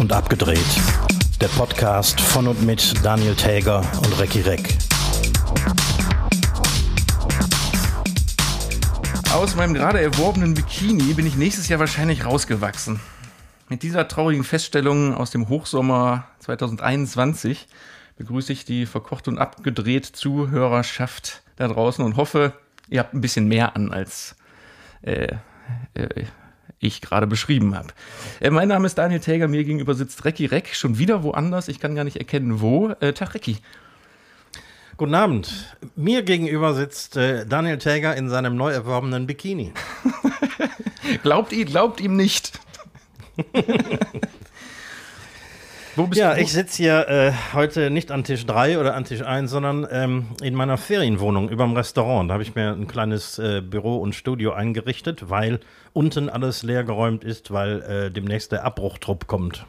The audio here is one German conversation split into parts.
und abgedreht. Der Podcast von und mit Daniel Täger und Recki Reck. Aus meinem gerade erworbenen Bikini bin ich nächstes Jahr wahrscheinlich rausgewachsen. Mit dieser traurigen Feststellung aus dem Hochsommer 2021 begrüße ich die verkocht und abgedreht Zuhörerschaft da draußen und hoffe, ihr habt ein bisschen mehr an, als äh, äh, ich gerade beschrieben habe. Äh, mein Name ist Daniel Täger, mir gegenüber sitzt Recki Reck, schon wieder woanders, ich kann gar nicht erkennen, wo. Äh, Tag Recki. Guten Abend. Mir gegenüber sitzt äh, Daniel Täger in seinem neu erworbenen Bikini. glaubt ihm, glaubt ihm nicht. Wo bist ja, du? ich sitze hier äh, heute nicht an Tisch 3 oder an Tisch 1, sondern ähm, in meiner Ferienwohnung über dem Restaurant. Da habe ich mir ein kleines äh, Büro und Studio eingerichtet, weil unten alles leergeräumt ist, weil äh, demnächst der Abbruchtrupp kommt.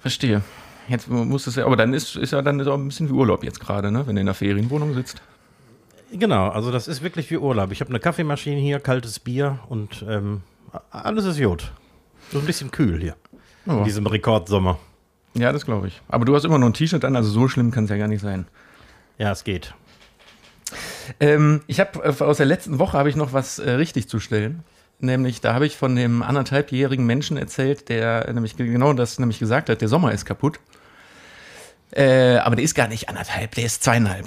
Verstehe. Jetzt muss es ja, aber dann ist, ist ja dann so ein bisschen wie Urlaub jetzt gerade, ne? wenn du in der Ferienwohnung sitzt. Genau, also das ist wirklich wie Urlaub. Ich habe eine Kaffeemaschine hier, kaltes Bier und ähm, alles ist gut. So ein bisschen kühl hier. Oh. In diesem Rekordsommer. Ja, das glaube ich. Aber du hast immer noch ein T-Shirt an, also so schlimm kann es ja gar nicht sein. Ja, es geht. Ähm, ich habe äh, aus der letzten Woche habe ich noch was äh, richtig zu stellen. Nämlich, da habe ich von dem anderthalbjährigen Menschen erzählt, der nämlich genau das nämlich gesagt hat, der Sommer ist kaputt. Äh, aber der ist gar nicht anderthalb, der ist zweieinhalb.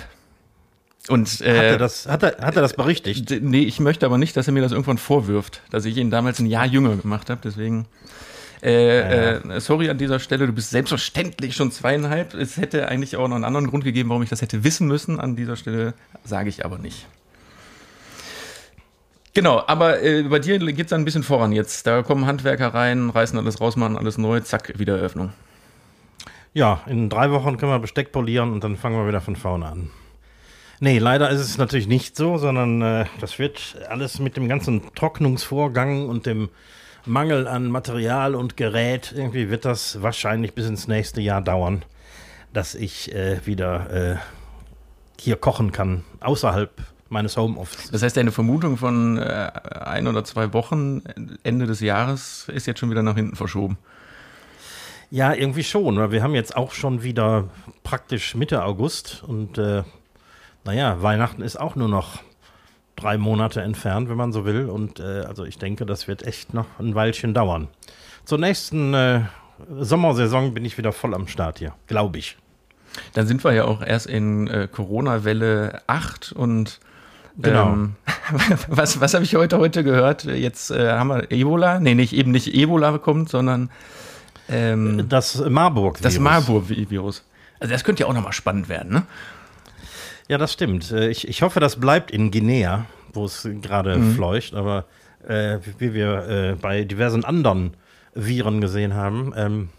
Und, äh, hat, er das, hat, er, hat er das berichtigt? Nee, ich möchte aber nicht, dass er mir das irgendwann vorwirft, dass ich ihn damals ein Jahr jünger gemacht habe. Deswegen äh, ja. äh, sorry an dieser Stelle, du bist selbstverständlich schon zweieinhalb. Es hätte eigentlich auch noch einen anderen Grund gegeben, warum ich das hätte wissen müssen. An dieser Stelle sage ich aber nicht. Genau, aber äh, bei dir geht es ein bisschen voran jetzt. Da kommen Handwerker rein, reißen alles raus, machen alles neu, zack, Wiedereröffnung. Ja, in drei Wochen können wir Besteck polieren und dann fangen wir wieder von vorne an. Nee, leider ist es natürlich nicht so, sondern äh, das wird alles mit dem ganzen Trocknungsvorgang und dem Mangel an Material und Gerät, irgendwie wird das wahrscheinlich bis ins nächste Jahr dauern, dass ich äh, wieder äh, hier kochen kann, außerhalb meines Homeoffice. Das heißt, deine Vermutung von äh, ein oder zwei Wochen Ende des Jahres ist jetzt schon wieder nach hinten verschoben. Ja, irgendwie schon, weil wir haben jetzt auch schon wieder praktisch Mitte August und äh, naja, Weihnachten ist auch nur noch drei Monate entfernt, wenn man so will. Und äh, also ich denke, das wird echt noch ein Weilchen dauern. Zur nächsten äh, Sommersaison bin ich wieder voll am Start hier, glaube ich. Dann sind wir ja auch erst in äh, Corona-Welle 8 und Genau. Ähm, was was habe ich heute heute gehört? Jetzt äh, haben wir Ebola. Nee, nicht eben nicht Ebola kommt, sondern ähm, das Marburg-Virus. Das Marburg-Virus. Also das könnte ja auch nochmal spannend werden, ne? Ja, das stimmt. Äh, ich, ich hoffe, das bleibt in Guinea, wo es gerade mhm. fleucht, aber äh, wie wir äh, bei diversen anderen Viren gesehen haben, ähm,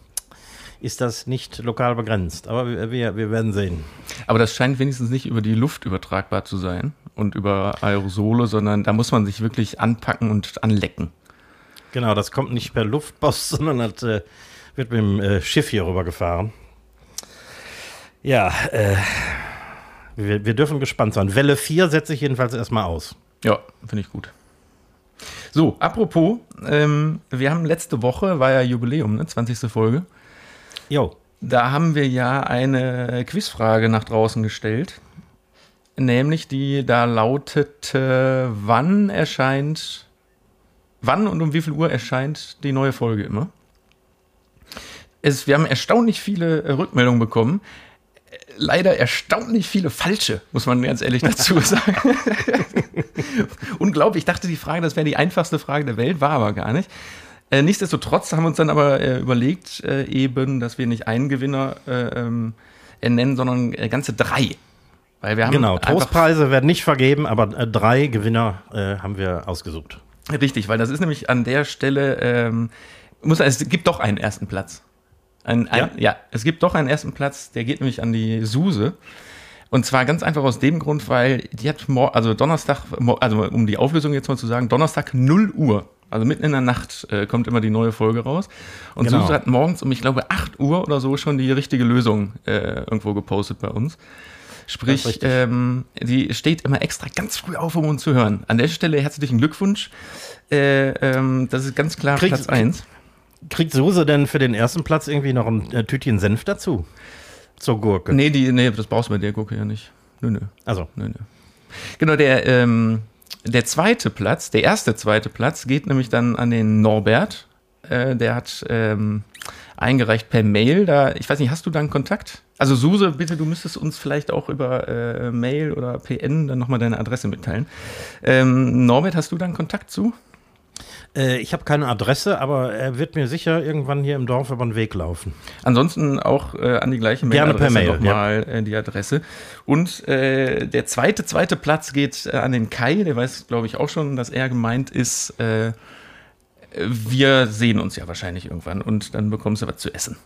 ist das nicht lokal begrenzt. Aber wir, wir, wir werden sehen. Aber das scheint wenigstens nicht über die Luft übertragbar zu sein und über Aerosole, sondern da muss man sich wirklich anpacken und anlecken. Genau, das kommt nicht per Luftpost, sondern das äh, wird mit dem äh, Schiff hier rüber gefahren. Ja, äh, wir, wir dürfen gespannt sein. Welle 4 setze ich jedenfalls erstmal aus. Ja, finde ich gut. So, apropos, ähm, wir haben letzte Woche, war ja Jubiläum, ne? 20. Folge. Jo. Da haben wir ja eine Quizfrage nach draußen gestellt. Nämlich die da lautete, wann erscheint, wann und um wie viel Uhr erscheint die neue Folge immer? Es, wir haben erstaunlich viele Rückmeldungen bekommen leider erstaunlich viele falsche, muss man ganz ehrlich dazu sagen. Unglaublich. Ich dachte, die Frage, das wäre die einfachste Frage der Welt, war aber gar nicht. Äh, nichtsdestotrotz haben wir uns dann aber äh, überlegt, äh, eben, dass wir nicht einen Gewinner äh, ähm, nennen, sondern äh, ganze drei. Weil wir haben genau, Trostpreise werden nicht vergeben, aber äh, drei Gewinner haben wir ausgesucht. Richtig, weil das ist nämlich an der Stelle, ähm, muss, es gibt doch einen ersten Platz. Ein, ein, ja? ja, es gibt doch einen ersten Platz, der geht nämlich an die Suse. Und zwar ganz einfach aus dem Grund, weil die hat, also Donnerstag, also um die Auflösung jetzt mal zu sagen, Donnerstag 0 Uhr, also mitten in der Nacht äh, kommt immer die neue Folge raus. Und genau. Suse hat morgens um, ich glaube, 8 Uhr oder so schon die richtige Lösung äh, irgendwo gepostet bei uns. Sprich, ähm, die steht immer extra ganz früh auf, um uns zu hören. An der Stelle herzlichen Glückwunsch. Äh, ähm, das ist ganz klar Kriegst, Platz 1. Kriegt Suse denn für den ersten Platz irgendwie noch ein äh, Tütchen Senf dazu? Zur Gurke? Nee, die, nee, das brauchst du bei der Gurke ja nicht. Nö, nö. Also. Nö, nö. Genau, der, ähm, der zweite Platz, der erste zweite Platz geht nämlich dann an den Norbert. Äh, der hat ähm, eingereicht per Mail. Da, ich weiß nicht, hast du da einen Kontakt? Also Suse, bitte, du müsstest uns vielleicht auch über äh, Mail oder PN dann nochmal deine Adresse mitteilen. Ähm, Norbert, hast du da einen Kontakt zu? Äh, ich habe keine Adresse, aber er wird mir sicher irgendwann hier im Dorf über den Weg laufen. Ansonsten auch äh, an die gleiche Mailadresse Mail, nochmal ja. äh, die Adresse. Und äh, der zweite, zweite Platz geht äh, an den Kai, der weiß, glaube ich, auch schon, dass er gemeint ist, wir sehen uns ja wahrscheinlich irgendwann und dann bekommst du was zu essen.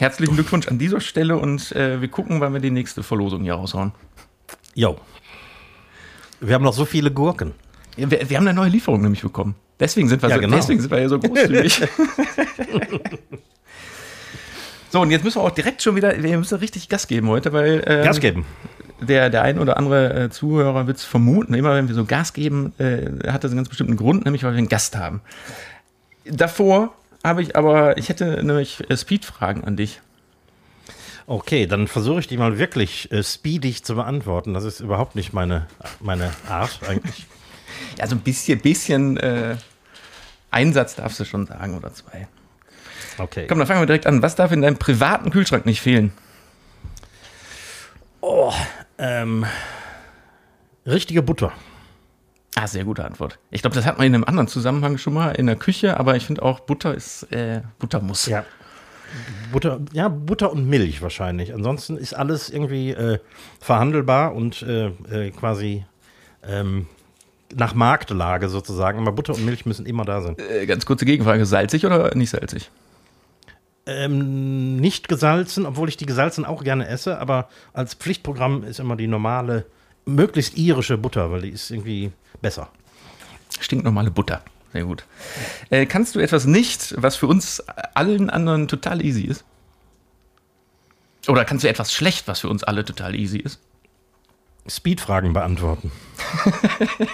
Herzlichen Glückwunsch an dieser Stelle und äh, wir gucken, wann wir die nächste Verlosung hier raushauen. Jo. Wir haben noch so viele Gurken. Ja, wir, wir, haben eine neue Lieferung nämlich bekommen. Deswegen sind wir, ja, so, genau. deswegen sind wir ja so großzügig. so, und jetzt müssen wir auch direkt schon wieder, wir müssen richtig Gas geben heute, weil. Ähm, Gas geben. Der, der ein oder andere äh, Zuhörer wird es vermuten, immer wenn wir so Gas geben, äh, hat das einen ganz bestimmten Grund, nämlich weil wir einen Gast haben. Davor habe ich aber, ich hätte nämlich äh, Speed-Fragen an dich. Okay, dann versuche ich die mal wirklich äh, speedig zu beantworten. Das ist überhaupt nicht meine, meine Art eigentlich. ja, so ein bisschen, bisschen äh, Einsatz darfst du schon sagen oder zwei. Okay. Komm, dann fangen wir direkt an. Was darf in deinem privaten Kühlschrank nicht fehlen? Oh, ähm, richtige Butter. Ah, sehr gute Antwort. Ich glaube, das hat man in einem anderen Zusammenhang schon mal in der Küche, aber ich finde auch Butter ist äh, Butter muss. Ja. Butter, ja, Butter und Milch wahrscheinlich. Ansonsten ist alles irgendwie äh, verhandelbar und äh, äh quasi ähm, nach Marktlage sozusagen. Aber Butter und Milch müssen immer da sein. Äh, ganz kurze Gegenfrage: Salzig oder nicht salzig? Ähm, nicht gesalzen, obwohl ich die gesalzen auch gerne esse, aber als Pflichtprogramm ist immer die normale, möglichst irische Butter, weil die ist irgendwie besser. Stinknormale Butter. Sehr gut. Äh, kannst du etwas nicht, was für uns allen anderen total easy ist? Oder kannst du etwas schlecht, was für uns alle total easy ist? Speed-Fragen beantworten.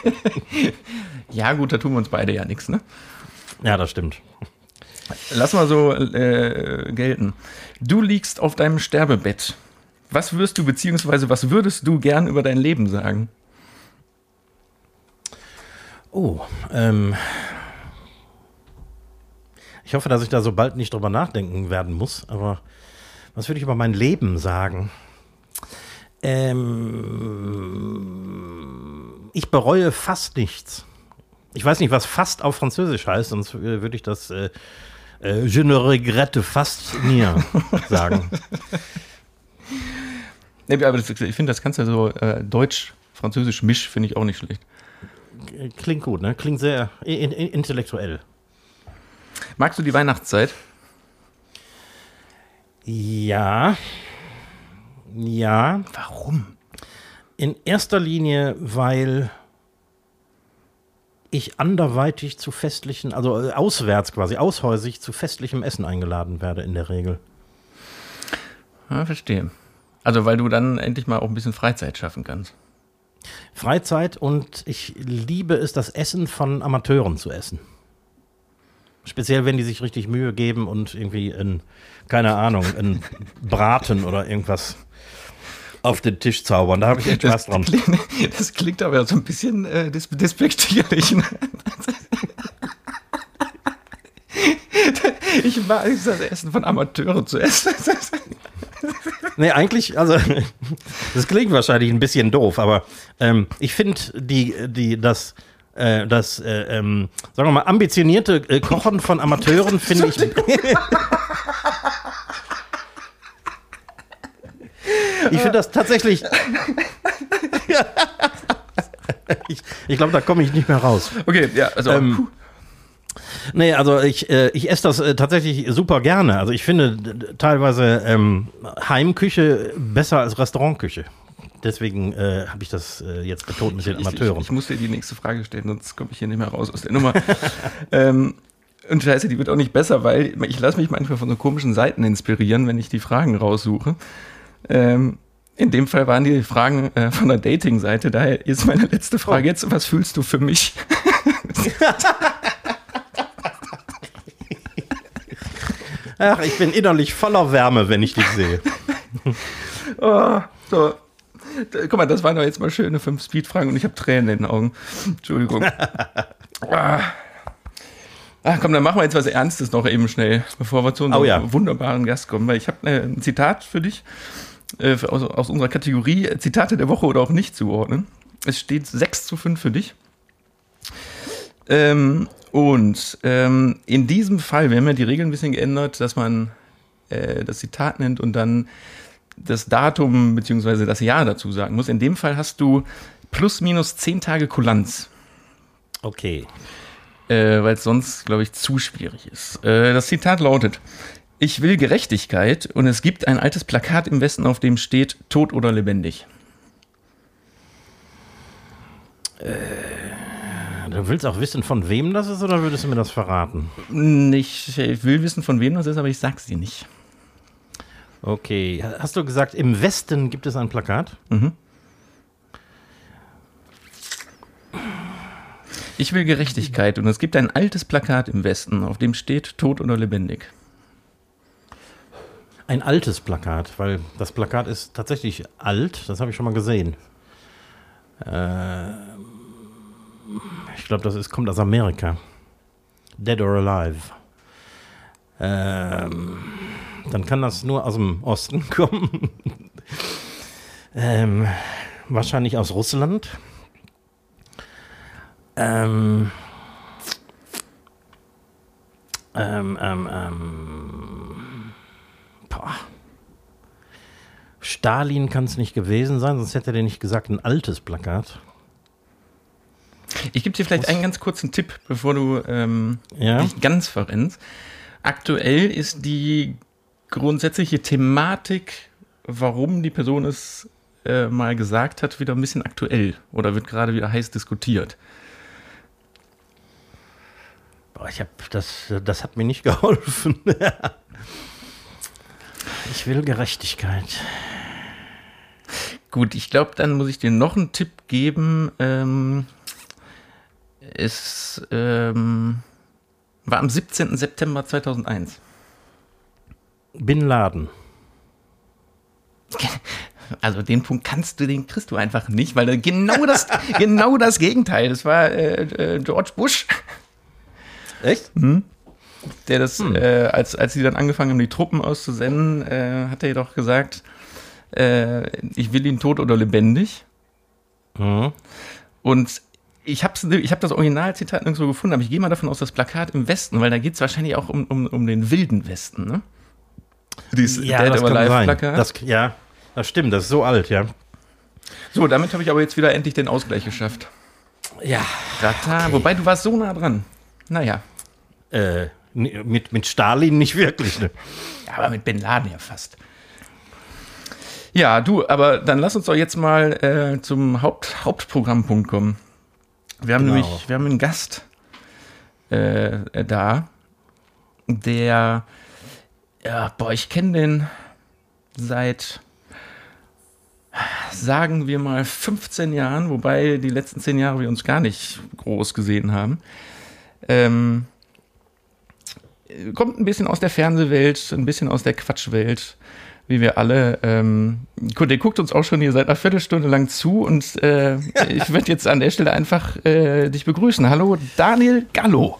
ja, gut, da tun wir uns beide ja nichts, ne? Ja, das stimmt. Lass mal so äh, gelten. Du liegst auf deinem Sterbebett. Was wirst du, beziehungsweise was würdest du gern über dein Leben sagen? Oh, ähm. Ich hoffe, dass ich da so bald nicht drüber nachdenken werden muss, aber was würde ich über mein Leben sagen? Ähm, ich bereue fast nichts. Ich weiß nicht, was fast auf Französisch heißt, sonst würde ich das äh, äh, Je ne regrette fast nie sagen. Nee, aber das, ich finde, das kannst du ja so äh, Deutsch-Französisch misch, finde ich auch nicht schlecht. Klingt gut, ne? Klingt sehr in, in, intellektuell. Magst du die Weihnachtszeit? Ja. Ja. Warum? In erster Linie, weil ich anderweitig zu festlichen, also äh, auswärts quasi, aushäusig zu festlichem Essen eingeladen werde in der Regel. Ja, verstehe. Also weil du dann endlich mal auch ein bisschen Freizeit schaffen kannst. Freizeit und ich liebe es, das Essen von Amateuren zu essen. Speziell, wenn die sich richtig Mühe geben und irgendwie in, keine Ahnung, in Braten oder irgendwas auf den Tisch zaubern. Da habe ich echt Spaß dran. Klingt, das klingt aber so ein bisschen äh, despektierlich. Ne? Ich mag das Essen von Amateuren zu essen. Nee, eigentlich, also, das klingt wahrscheinlich ein bisschen doof, aber ähm, ich finde die, die, das, äh, das, äh, ähm, sagen wir mal, ambitionierte äh, Kochen von Amateuren finde ich. Ich finde das tatsächlich. ich, ich glaube, da komme ich nicht mehr raus. Okay, ja, also. Ähm, Nee, also ich, äh, ich esse das äh, tatsächlich super gerne. Also ich finde teilweise ähm, Heimküche besser als Restaurantküche. Deswegen äh, habe ich das äh, jetzt betont mit den Amateuren. Ich, ich, ich, muss dir die nächste Frage stellen, sonst komme ich hier nicht mehr raus aus der Nummer. ähm, und scheiße, die wird auch nicht besser, weil ich lasse mich manchmal von so komischen Seiten inspirieren, wenn ich die Fragen raussuche. Ähm, in dem Fall waren die Fragen äh, von der Dating-Seite. Daher ist meine letzte Frage oh. jetzt, was fühlst du für mich? Ach, ich bin innerlich voller Wärme, wenn ich dich sehe. oh, so. Guck mal, das waren doch jetzt mal schöne fünf Speedfragen und ich habe Tränen in den Augen. Entschuldigung. ah. Ach komm, dann machen wir jetzt was Ernstes noch eben schnell, bevor wir zu unserem oh, ja. wunderbaren Gast kommen. Weil ich habe äh, ein Zitat für dich äh, aus, aus, unserer Kategorie Zitate der Woche oder auch nicht zuordnen. Es steht 6 zu 5 für dich. Ähm, und ähm, in diesem Fall, wir haben ja die Regeln ein bisschen geändert, dass man äh, das Zitat nennt und dann das Datum bzw. das Jahr dazu sagen muss. In dem Fall hast du plus minus 10 Tage Kulanz. Okay. Äh, Weil es sonst, glaube ich, zu schwierig ist. Äh, das Zitat lautet: Ich will Gerechtigkeit und es gibt ein altes Plakat im Westen, auf dem steht: Tot oder lebendig. Äh. Du willst auch wissen, von wem das ist, oder würdest du mir das verraten? Ich, ich will wissen, von wem das ist, aber ich sag's dir nicht. Okay. Hast du gesagt, im Westen gibt es ein Plakat? Mhm. Ich will Gerechtigkeit und es gibt ein altes Plakat im Westen, auf dem steht tot oder lebendig. Ein altes Plakat, weil das Plakat ist tatsächlich alt, das habe ich schon mal gesehen. Äh, ich glaube, das ist, kommt aus Amerika. Dead or Alive. Ähm, dann kann das nur aus dem Osten kommen. ähm, wahrscheinlich aus Russland. Ähm, ähm, ähm, ähm, boah. Stalin kann es nicht gewesen sein, sonst hätte er nicht gesagt, ein altes Plakat. Ich gebe dir vielleicht Was? einen ganz kurzen Tipp, bevor du ähm, ja? dich ganz verrennst. Aktuell ist die grundsätzliche Thematik, warum die Person es äh, mal gesagt hat, wieder ein bisschen aktuell oder wird gerade wieder heiß diskutiert. Boah, ich habe das, das hat mir nicht geholfen. Ich will Gerechtigkeit. Gut, ich glaube, dann muss ich dir noch einen Tipp geben. Ähm, es ähm, war am 17. September 2001. Bin Laden. Also den Punkt kannst du, den kriegst du einfach nicht, weil genau das, genau das Gegenteil. Das war äh, äh, George Bush. Echt? Hm? Der das, hm. äh, als, als sie dann angefangen haben, die Truppen auszusenden, äh, hat er jedoch gesagt, äh, ich will ihn tot oder lebendig. Mhm. Und ich habe ich hab das Originalzitat nirgendwo gefunden, aber ich gehe mal davon aus, das Plakat im Westen, weil da geht es wahrscheinlich auch um, um, um den wilden Westen, ne? Dieses ja, Dead das or Alive Plakat. Das, ja, das stimmt, das ist so alt, ja. So, damit habe ich aber jetzt wieder endlich den Ausgleich geschafft. Ja. Rata, okay. wobei du warst so nah dran. Naja. Äh, mit, mit Stalin nicht wirklich, ne? Ja, aber mit Bin Laden ja fast. Ja, du, aber dann lass uns doch jetzt mal äh, zum Haupt, Hauptprogrammpunkt kommen. Wir haben genau. nämlich, wir haben einen Gast äh, da, der, ja, boah, ich kenne den seit, sagen wir mal, 15 Jahren, wobei die letzten 10 Jahre wir uns gar nicht groß gesehen haben. Ähm, kommt ein bisschen aus der Fernsehwelt, ein bisschen aus der Quatschwelt wie wir alle. Ähm, der guckt uns auch schon hier seit einer Viertelstunde lang zu und äh, ich würde jetzt an der Stelle einfach äh, dich begrüßen. Hallo, Daniel Gallo.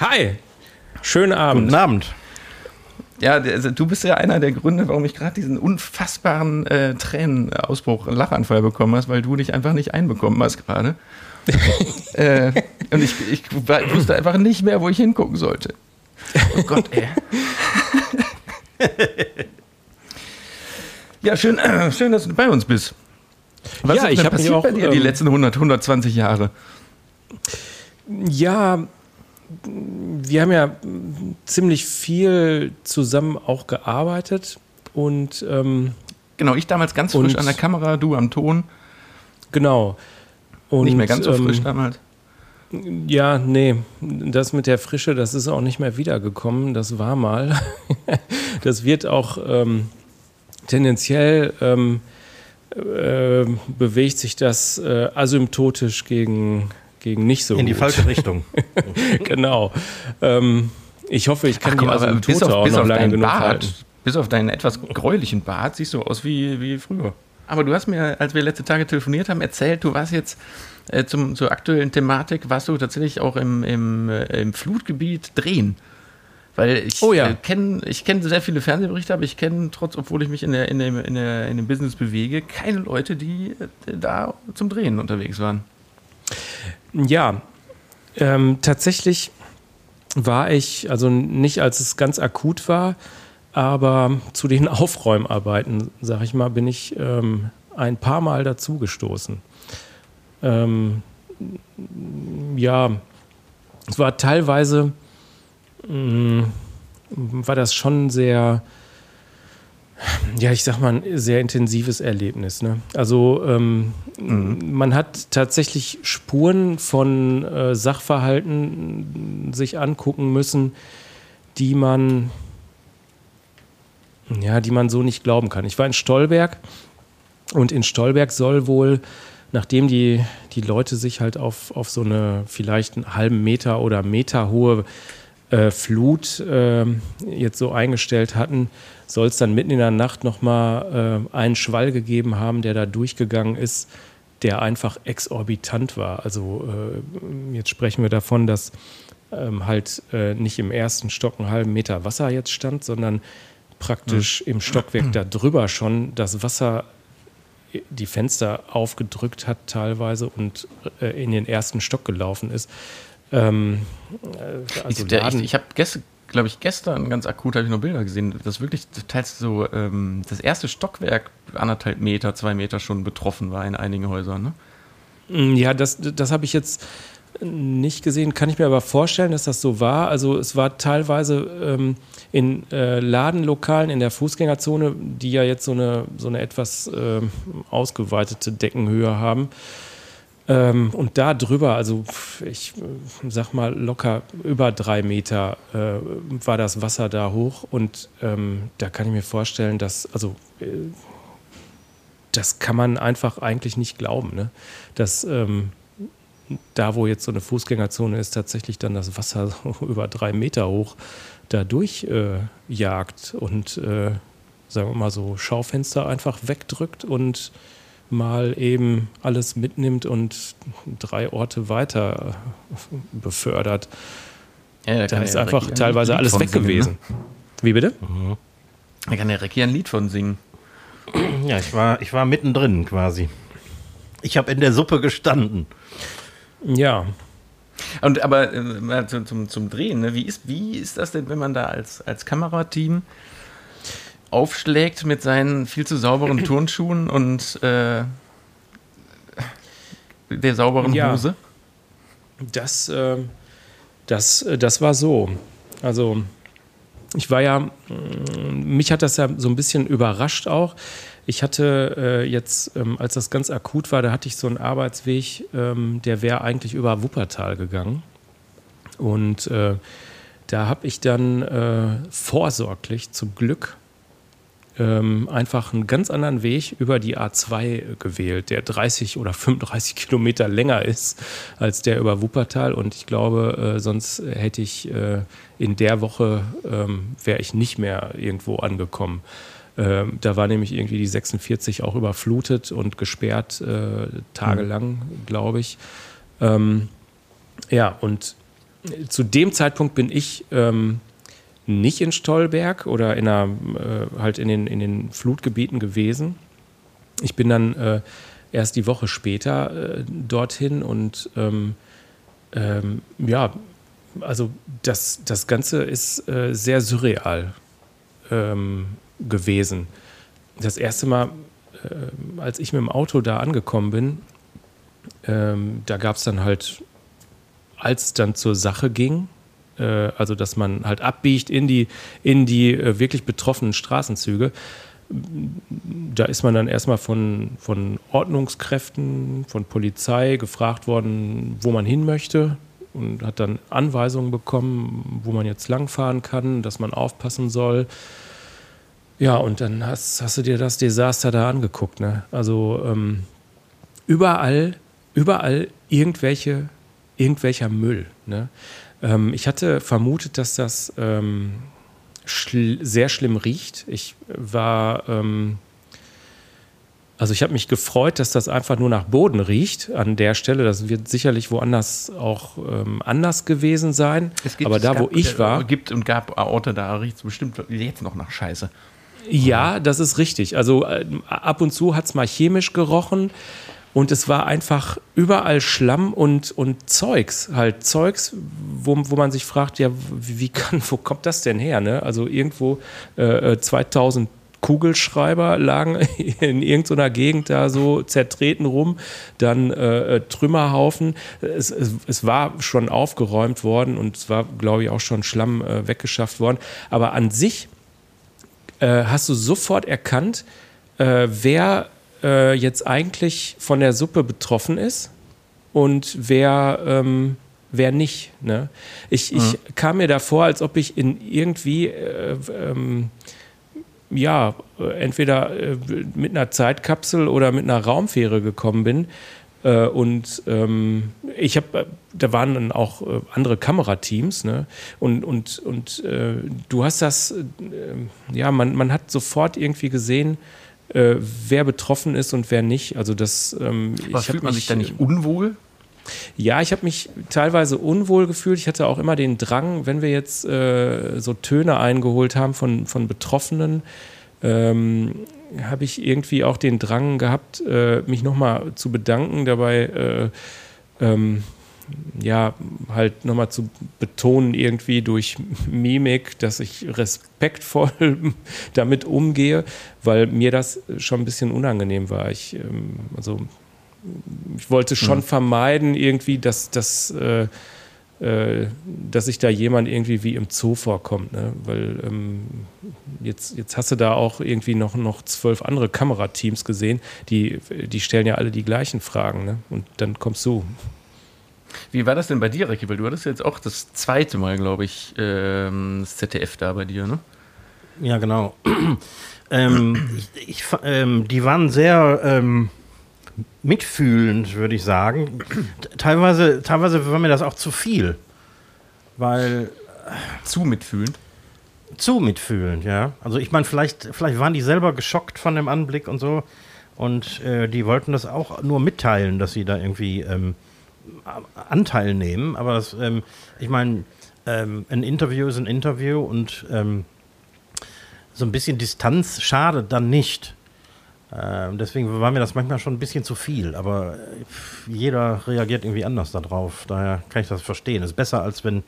Hi, schönen Abend. Guten Abend. Ja, also du bist ja einer der Gründe, warum ich gerade diesen unfassbaren äh, Tränenausbruch, Lachanfall bekommen hast, weil du dich einfach nicht einbekommen hast gerade. äh, und ich, ich, ich wusste einfach nicht mehr, wo ich hingucken sollte. Oh Gott, ey. Ja, schön, äh, schön, dass du bei uns bist. Was ja, ist denn passiert auch, bei dir die ähm, letzten 100, 120 Jahre? Ja, wir haben ja ziemlich viel zusammen auch gearbeitet und ähm, genau, ich damals ganz frisch an der Kamera, du am Ton. Genau. Und, Nicht mehr ganz so frisch ähm, damals. Ja, nee, das mit der Frische, das ist auch nicht mehr wiedergekommen. Das war mal. das wird auch ähm, tendenziell ähm, äh, bewegt sich das äh, asymptotisch gegen, gegen nicht so In gut. die falsche Richtung. genau. Ähm, Ich hoffe, ich kann Ach, komm, die Asymptote bis auf, auch bis noch lange genug Bart, halten. Bis auf deinen etwas gräulichen Bart siehst du aus wie, wie früher. Aber du hast mir, als wir letzte Tage telefoniert haben, erzählt, du warst jetzt äh, zum, zur aktuellen Thematik, warst du tatsächlich auch im, im, äh, im Flutgebiet drehen. Weil ich oh ja. äh, kenne kenn sehr viele Fernsehberichte, aber ich kenne trotz, obwohl ich mich in, der, in, dem, in, der, in dem Business bewege, keine Leute, die äh, da zum Drehen unterwegs waren. Ja, ähm, tatsächlich war ich, also nicht als es ganz akut war, aber zu den Aufräumarbeiten, sag ich mal, bin ich ähm, ein paar Mal dazugestoßen. Ähm, ja, es war teilweise, mh, mm, war das schon sehr, ja, ich sag mal, ein sehr intensives Erlebnis. Ne? Also ähm, mhm. man hat tatsächlich Spuren von äh, Sachverhalten sich angucken müssen, die man ja, die man so nicht glauben kann. Ich war in Stolberg und in Stolberg soll wohl, nachdem die, die Leute sich halt auf, auf so eine vielleicht einen halben Meter oder Meter hohe äh, Flut äh, jetzt so eingestellt hatten, soll es dann mitten in der Nacht nochmal äh, einen Schwall gegeben haben, der da durchgegangen ist, der einfach exorbitant war. Also äh, jetzt sprechen wir davon, dass ähm, halt äh, nicht im ersten Stock einen halben Meter Wasser jetzt stand, sondern praktisch mhm. im Stockwerk darüber schon das Wasser die Fenster aufgedrückt hat teilweise und äh, in den ersten Stock gelaufen ist. Ähm, äh, also ich, ich, ich habe gestern, glaube ich, gestern ganz akut habe ich noch Bilder gesehen, dass wirklich teils so ähm, das erste Stockwerk anderthalb Meter, zwei Meter schon betroffen war in einigen Häusern. Ne? Mm, ja, das, das habe ich jetzt nicht gesehen, kann ich mir aber vorstellen, dass das so war. Also es war teilweise ähm, in äh, Ladenlokalen in der Fußgängerzone, die ja jetzt so eine, so eine etwas äh, ausgeweitete Deckenhöhe haben. Ähm, und da drüber, also ich äh, sag mal locker über drei Meter äh, war das Wasser da hoch. Und ähm, da kann ich mir vorstellen, dass, also äh, das kann man einfach eigentlich nicht glauben, ne? dass ähm, da, wo jetzt so eine Fußgängerzone ist, tatsächlich dann das Wasser über drei Meter hoch da durchjagt äh, und, äh, sagen wir mal so, Schaufenster einfach wegdrückt und mal eben alles mitnimmt und drei Orte weiter äh, befördert. Ja, da dann ist einfach teilweise ein alles weg singen, gewesen. Ne? Wie bitte? Mhm. Da kann der Recki ein Lied von singen. Ja, ich war, ich war mittendrin quasi. Ich habe in der Suppe gestanden. Ja. Und aber äh, zum, zum Drehen, ne? wie, ist, wie ist das denn, wenn man da als, als Kamerateam aufschlägt mit seinen viel zu sauberen Turnschuhen und äh, der sauberen ja. Hose? Das, äh, das, das war so. Also ich war ja, mich hat das ja so ein bisschen überrascht auch. Ich hatte äh, jetzt, ähm, als das ganz akut war, da hatte ich so einen Arbeitsweg, ähm, der wäre eigentlich über Wuppertal gegangen. Und äh, da habe ich dann äh, vorsorglich zum Glück ähm, einfach einen ganz anderen Weg über die A2 gewählt, der 30 oder 35 Kilometer länger ist als der über Wuppertal. Und ich glaube, äh, sonst hätte ich äh, in der Woche, ähm, wäre ich nicht mehr irgendwo angekommen. Ähm, da war nämlich irgendwie die 46 auch überflutet und gesperrt, äh, tagelang, glaube ich. Ähm, ja, und zu dem Zeitpunkt bin ich ähm, nicht in Stolberg oder in einer, äh, halt in den, in den Flutgebieten gewesen. Ich bin dann äh, erst die Woche später äh, dorthin und ähm, ähm, ja, also das, das Ganze ist äh, sehr surreal. Ähm, gewesen. Das erste Mal, äh, als ich mit dem Auto da angekommen bin, ähm, da gab es dann halt, als es dann zur Sache ging, äh, also dass man halt abbiegt in die, in die äh, wirklich betroffenen Straßenzüge, da ist man dann erstmal von, von Ordnungskräften, von Polizei gefragt worden, wo man hin möchte und hat dann Anweisungen bekommen, wo man jetzt langfahren kann, dass man aufpassen soll. Ja, und dann hast, hast du dir das Desaster da angeguckt. Ne? Also ähm, überall, überall irgendwelche, irgendwelcher Müll. Ne? Ähm, ich hatte vermutet, dass das ähm, schl sehr schlimm riecht. Ich war, ähm, also ich habe mich gefreut, dass das einfach nur nach Boden riecht an der Stelle. Das wird sicherlich woanders auch ähm, anders gewesen sein. Gibt, Aber da, gab, wo ich äh, war. gibt und gab Orte, da riecht es bestimmt jetzt noch nach Scheiße. Ja, das ist richtig. Also äh, ab und zu hat es mal chemisch gerochen. Und es war einfach überall Schlamm und, und Zeugs, halt Zeugs, wo, wo man sich fragt, ja, wie, kann, wo kommt das denn her? Ne? Also irgendwo äh, 2000 äh, Kugelschreiber lagen in irgendeiner Gegend da so zertreten rum, dann äh, äh, Trümmerhaufen. Es, es, es, war schon aufgeräumt worden und es war, glaube ich, auch schon Schlamm äh, weggeschafft worden. Aber an sich äh, hast du sofort erkannt, äh, wer äh, jetzt eigentlich von der Suppe betroffen ist und wer, ähm, wer nicht. Ne? Ich, mhm. ich kam mir davor, als ob ich in irgendwie, äh, ähm, ja, entweder äh, mit einer Zeitkapsel oder mit einer Raumfähre gekommen bin. Äh, und ähm, ich habe, äh, da waren dann auch andere Kamerateams, ne? Und, und, und du hast das, ja, man, man hat sofort irgendwie gesehen, äh, wer betroffen ist und wer nicht. Also das. Ähm, Was fühlt man mich, sich da nicht äh, unwohl? Ja, ich habe mich teilweise unwohl gefühlt. Ich hatte auch immer den Drang, wenn wir jetzt äh, so Töne eingeholt haben von, von Betroffenen, ähm, habe ich irgendwie auch den Drang gehabt, äh, mich nochmal zu bedanken. Dabei äh, ähm, ja, halt nochmal zu betonen, irgendwie durch Mimik, dass ich respektvoll damit umgehe, weil mir das schon ein bisschen unangenehm war. Ich, ähm, also, ich wollte schon mhm. vermeiden, irgendwie, dass, äh, äh, dass sich da jemand irgendwie wie im Zoo vorkommt. Ne? Weil ähm, jetzt, jetzt hast du da auch irgendwie noch, noch zwölf andere Kamerateams gesehen, die, die stellen ja alle die gleichen Fragen. Ne? Und dann kommst du. Wie war das denn bei dir, Ricky? Weil du hattest jetzt auch das zweite Mal, glaube ich, ähm, das ZDF da bei dir, ne? Ja, genau. ähm, ich, ich, ähm, die waren sehr ähm, mitfühlend, würde ich sagen. teilweise, teilweise war mir das auch zu viel. Weil. Zu mitfühlend? Zu mitfühlend, ja. Also ich meine, vielleicht, vielleicht waren die selber geschockt von dem Anblick und so. Und äh, die wollten das auch nur mitteilen, dass sie da irgendwie ähm, Anteil nehmen, aber das, ähm, ich meine, ähm, ein Interview ist ein Interview und ähm, so ein bisschen Distanz schadet dann nicht. Ähm, deswegen war mir das manchmal schon ein bisschen zu viel, aber äh, jeder reagiert irgendwie anders darauf. Daher kann ich das verstehen. Es ist besser, als wenn,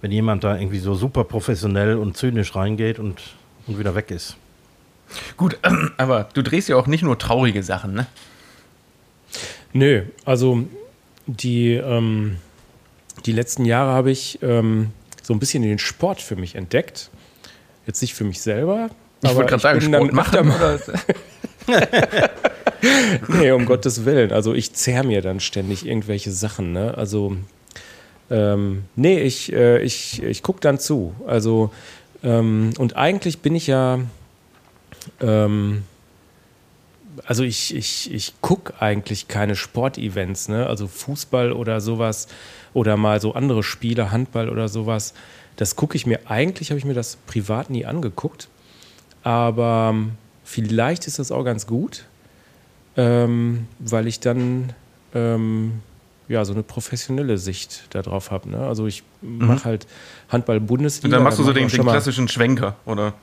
wenn jemand da irgendwie so super professionell und zynisch reingeht und, und wieder weg ist. Gut, aber du drehst ja auch nicht nur traurige Sachen, ne? Nö, also die, ähm, die letzten Jahre habe ich ähm, so ein bisschen den Sport für mich entdeckt. Jetzt nicht für mich selber. Ich wollte gerade sagen, Sport machen oder? nee, um Gottes Willen. Also ich zerr mir dann ständig irgendwelche Sachen. Ne? Also ähm, nee, ich, äh, ich, ich gucke dann zu. Also ähm, und eigentlich bin ich ja ähm, also ich, ich, ich gucke eigentlich keine Sportevents, ne? also Fußball oder sowas oder mal so andere Spiele, Handball oder sowas. Das gucke ich mir, eigentlich habe ich mir das privat nie angeguckt, aber vielleicht ist das auch ganz gut, ähm, weil ich dann ähm, ja, so eine professionelle Sicht darauf habe. Ne? Also ich mache mhm. halt Handball-Bundesliga. Und dann machst du so den, den klassischen Schwenker, oder?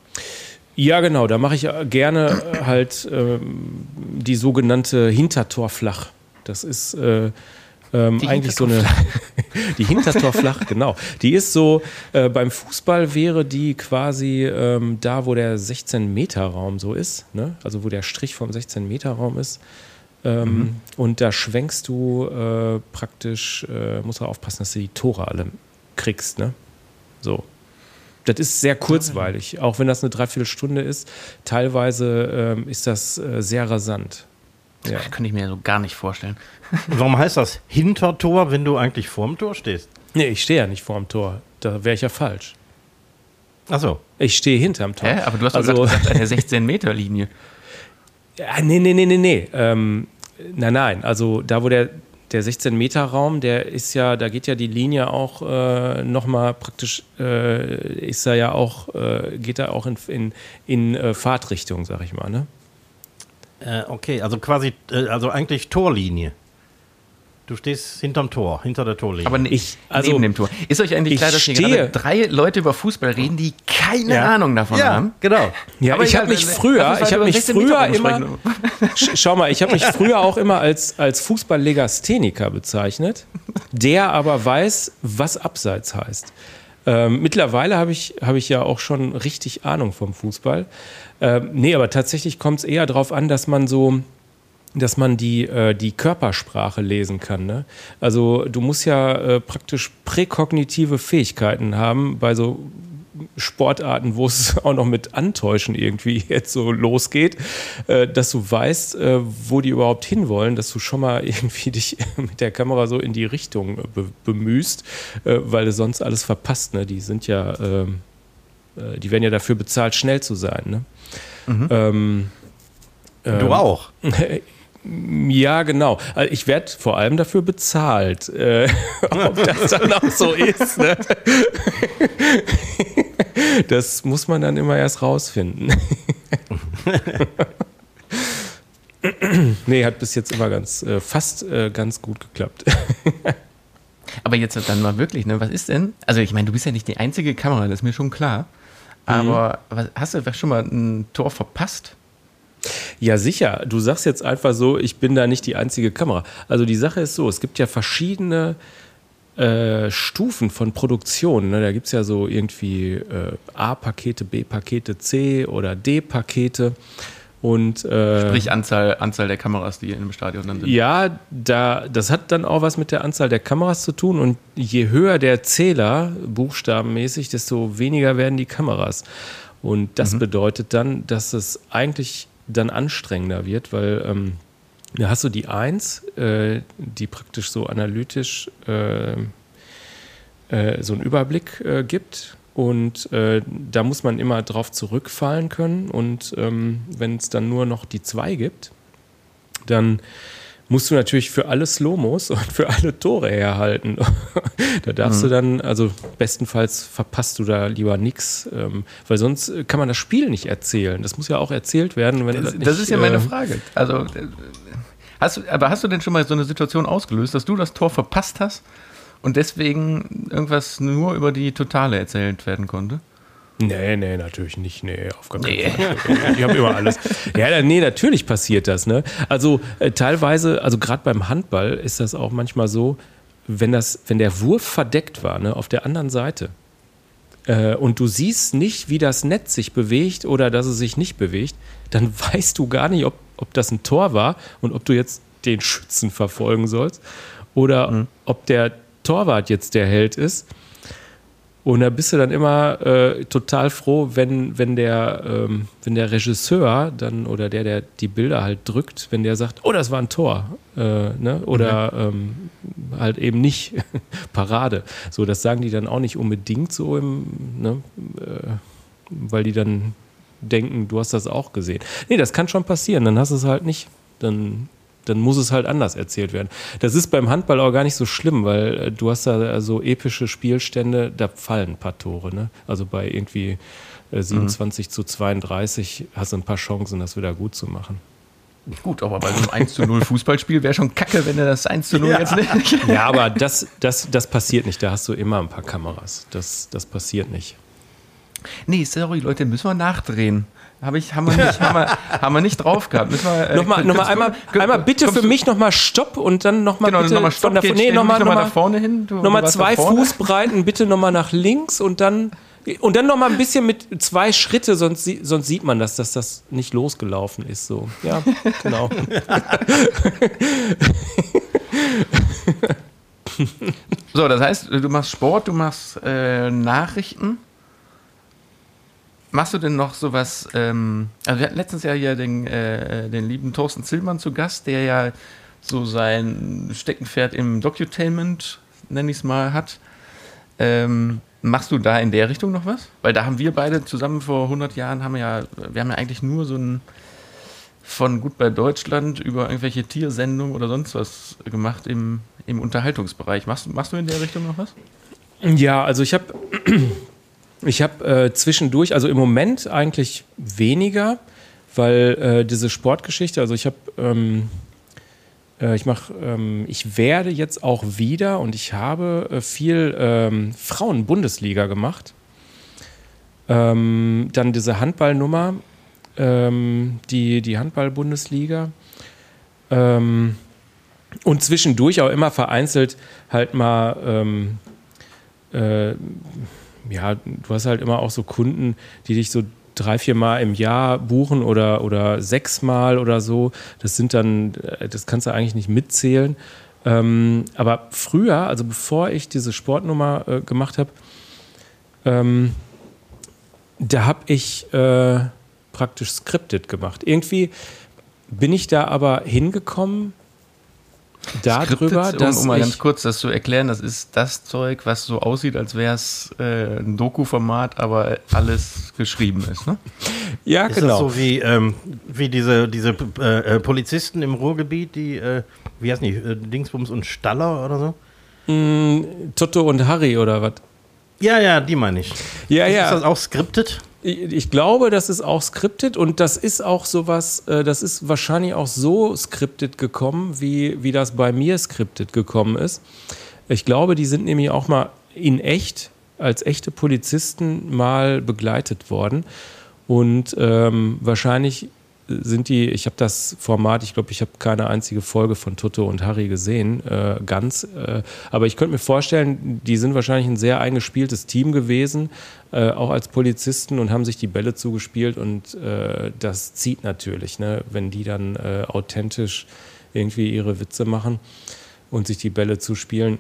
Ja, genau. Da mache ich äh, gerne äh, halt ähm, die sogenannte Hintertorflach. Das ist äh, ähm, eigentlich so eine. die Hintertorflach, genau. Die ist so, äh, beim Fußball wäre die quasi ähm, da, wo der 16-Meter-Raum so ist. Ne? Also wo der Strich vom 16-Meter-Raum ist. Ähm, mhm. Und da schwenkst du äh, praktisch, äh, musst du aufpassen, dass du die Tore alle kriegst. Ne? So. Das ist sehr kurzweilig, auch wenn das eine Dreiviertelstunde ist. Teilweise ähm, ist das äh, sehr rasant. Ja. Das kann ich mir so gar nicht vorstellen. Warum heißt das Hintertor, wenn du eigentlich vorm Tor stehst? Nee, ich stehe ja nicht vorm Tor. Da wäre ich ja falsch. Ach so. Ich stehe hinterm Tor. Hä? Aber du hast also, gesagt, an der 16-Meter-Linie. Ja, nee, nee, nee, nee, nee. Ähm, nein, nein. Also da, wo der der 16-Meter-Raum, der ist ja, da geht ja die Linie auch äh, nochmal praktisch, äh, ist da ja auch, äh, geht da auch in, in, in äh, Fahrtrichtung, sag ich mal, ne? Äh, okay, also quasi, äh, also eigentlich Torlinie. Du stehst hinterm Tor, hinter der Torlinie. Aber ich, also, neben dem Tor. Ist euch eigentlich klar, dass hier gerade drei Leute über Fußball reden, die keine ja. Ahnung davon ja, haben? Genau. Ja, aber ich habe mich früher, ich habe mich früher immer, schau mal, ich habe mich früher auch immer als, als Fußballlegastheniker bezeichnet, der aber weiß, was Abseits heißt. Ähm, mittlerweile habe ich, hab ich ja auch schon richtig Ahnung vom Fußball. Ähm, nee, aber tatsächlich kommt es eher darauf an, dass man so dass man die, äh, die Körpersprache lesen kann. Ne? Also du musst ja äh, praktisch präkognitive Fähigkeiten haben bei so Sportarten, wo es auch noch mit Antäuschen irgendwie jetzt so losgeht, äh, dass du weißt, äh, wo die überhaupt hinwollen, dass du schon mal irgendwie dich mit der Kamera so in die Richtung be bemühst, äh, weil du sonst alles verpasst. Ne? Die sind ja, ähm, äh, die werden ja dafür bezahlt, schnell zu sein. Ne? Mhm. Ähm, du ähm, auch. Ja, genau. Also ich werde vor allem dafür bezahlt. Äh, ob das dann auch so ist, ne? das muss man dann immer erst rausfinden. nee, hat bis jetzt immer ganz, äh, fast äh, ganz gut geklappt. Aber jetzt dann mal wirklich, ne? Was ist denn? Also ich meine, du bist ja nicht die einzige Kamera, das ist mir schon klar. Aber mhm. was, hast du schon mal ein Tor verpasst? Ja, sicher. Du sagst jetzt einfach so, ich bin da nicht die einzige Kamera. Also die Sache ist so, es gibt ja verschiedene äh, Stufen von Produktion. Ne? Da gibt es ja so irgendwie äh, A-Pakete, B-Pakete, C oder D-Pakete. Und, äh, Sprich Anzahl, Anzahl der Kameras, die in einem Stadion dann sind. Ja, da, das hat dann auch was mit der Anzahl der Kameras zu tun. Und je höher der Zähler, buchstabenmäßig, desto weniger werden die Kameras. Und das mhm. bedeutet dann, dass es eigentlich dann anstrengender wird, weil ähm, da hast du die Eins, äh, die praktisch so analytisch äh, äh, so einen Überblick äh, gibt. Und äh, da muss man immer drauf zurückfallen können. Und ähm, wenn es dann nur noch die zwei gibt, dann musst du natürlich für alle Slomos und für alle Tore herhalten. da darfst mhm. du dann, also bestenfalls verpasst du da lieber nichts, ähm, weil sonst kann man das Spiel nicht erzählen. Das muss ja auch erzählt werden. Wenn das, nicht, das ist ja meine äh, Frage. Also, äh, hast du, aber hast du denn schon mal so eine Situation ausgelöst, dass du das Tor verpasst hast und deswegen irgendwas nur über die Totale erzählt werden konnte? Nee, nee, natürlich nicht. Nee, auf gar keinen nee. Fall. Ich habe immer alles. Ja, nee, natürlich passiert das. Ne? Also äh, teilweise, also gerade beim Handball ist das auch manchmal so, wenn, das, wenn der Wurf verdeckt war, ne, auf der anderen Seite, äh, und du siehst nicht, wie das Netz sich bewegt oder dass es sich nicht bewegt, dann weißt du gar nicht, ob, ob das ein Tor war und ob du jetzt den Schützen verfolgen sollst oder mhm. ob der Torwart jetzt der Held ist. Und da bist du dann immer äh, total froh, wenn, wenn, der, ähm, wenn der Regisseur dann oder der, der die Bilder halt drückt, wenn der sagt, oh, das war ein Tor. Äh, ne? Oder mhm. ähm, halt eben nicht Parade. So, das sagen die dann auch nicht unbedingt so im, ne? Äh, weil die dann denken, du hast das auch gesehen. Nee, das kann schon passieren, dann hast du es halt nicht. Dann dann muss es halt anders erzählt werden. Das ist beim Handball auch gar nicht so schlimm, weil äh, du hast da so epische Spielstände, da fallen ein paar Tore. Ne? Also bei irgendwie äh, 27 mhm. zu 32 hast du ein paar Chancen, das wieder gut zu machen. Gut, aber bei so einem 1 zu 0 Fußballspiel wäre schon kacke, wenn er das 1 zu 0 ja. jetzt nicht. Ja, aber das, das, das passiert nicht. Da hast du immer ein paar Kameras. Das, das passiert nicht. Nee, sorry, Leute, müssen wir nachdrehen. Hab ich, haben, wir nicht, haben, wir, haben wir nicht drauf gehabt. Müssen wir, äh, nochmal, nochmal einmal, einmal bitte für mich nochmal Stopp und dann nochmal genau, bitte noch mal Stopp, von der, nee, nochmal noch mal, vorne hin. Nochmal zwei Fußbreiten, bitte nochmal nach links und dann und dann nochmal ein bisschen mit zwei Schritte, sonst, sonst sieht man das, dass das nicht losgelaufen ist. So, ja, genau. so, das heißt, du machst Sport, du machst äh, Nachrichten. Machst du denn noch sowas? Ähm, also wir hatten letztens ja hier den, äh, den lieben Thorsten Zillmann zu Gast, der ja so sein Steckenpferd im Docutainment, nenne ich es mal, hat. Ähm, machst du da in der Richtung noch was? Weil da haben wir beide zusammen vor 100 Jahren, haben wir ja, wir haben ja eigentlich nur so ein von Gut bei Deutschland über irgendwelche Tiersendungen oder sonst was gemacht im, im Unterhaltungsbereich. Machst, machst du in der Richtung noch was? Ja, also ich habe ich hab, äh, zwischendurch, also im Moment eigentlich weniger, weil äh, diese Sportgeschichte, also ich habe, ähm, äh, ich mache, ähm, ich werde jetzt auch wieder und ich habe äh, viel ähm, Frauen-Bundesliga gemacht. Ähm, dann diese Handballnummer, ähm, die, die Handball-Bundesliga. Ähm, und zwischendurch auch immer vereinzelt halt mal, äh, ja, du hast halt immer auch so Kunden, die dich so drei, vier Mal im Jahr buchen oder, oder sechs Mal oder so. Das sind dann, äh, das kannst du eigentlich nicht mitzählen. Ähm, aber früher, also bevor ich diese Sportnummer äh, gemacht habe, ähm, da habe ich äh, praktisch scripted gemacht. Irgendwie bin ich da aber hingekommen darüber, Skriptet, dass um, um mal ganz kurz das zu erklären, das ist das Zeug, was so aussieht, als wäre es äh, ein Doku-Format, aber alles geschrieben ist, ne? Ja, ist genau. Das so wie, ähm, wie diese, diese äh, äh, Polizisten im Ruhrgebiet, die, äh, wie heißen die, äh, Dingsbums und Staller oder so? Mm, Toto und Harry oder was? Ja, ja, die meine ich. Ja, ist, ja. Ist das auch skriptet? Ich glaube, das ist auch skriptet und das ist auch sowas, äh, das ist wahrscheinlich auch so skriptet gekommen, wie, wie das bei mir skriptet gekommen ist. Ich glaube, die sind nämlich auch mal in echt, als echte Polizisten mal begleitet worden. Und ähm, wahrscheinlich sind die, ich habe das Format, ich glaube, ich habe keine einzige Folge von Tutto und Harry gesehen, äh, ganz. Äh, aber ich könnte mir vorstellen, die sind wahrscheinlich ein sehr eingespieltes Team gewesen, äh, auch als Polizisten und haben sich die Bälle zugespielt und äh, das zieht natürlich, ne, wenn die dann äh, authentisch irgendwie ihre Witze machen und sich die Bälle zuspielen.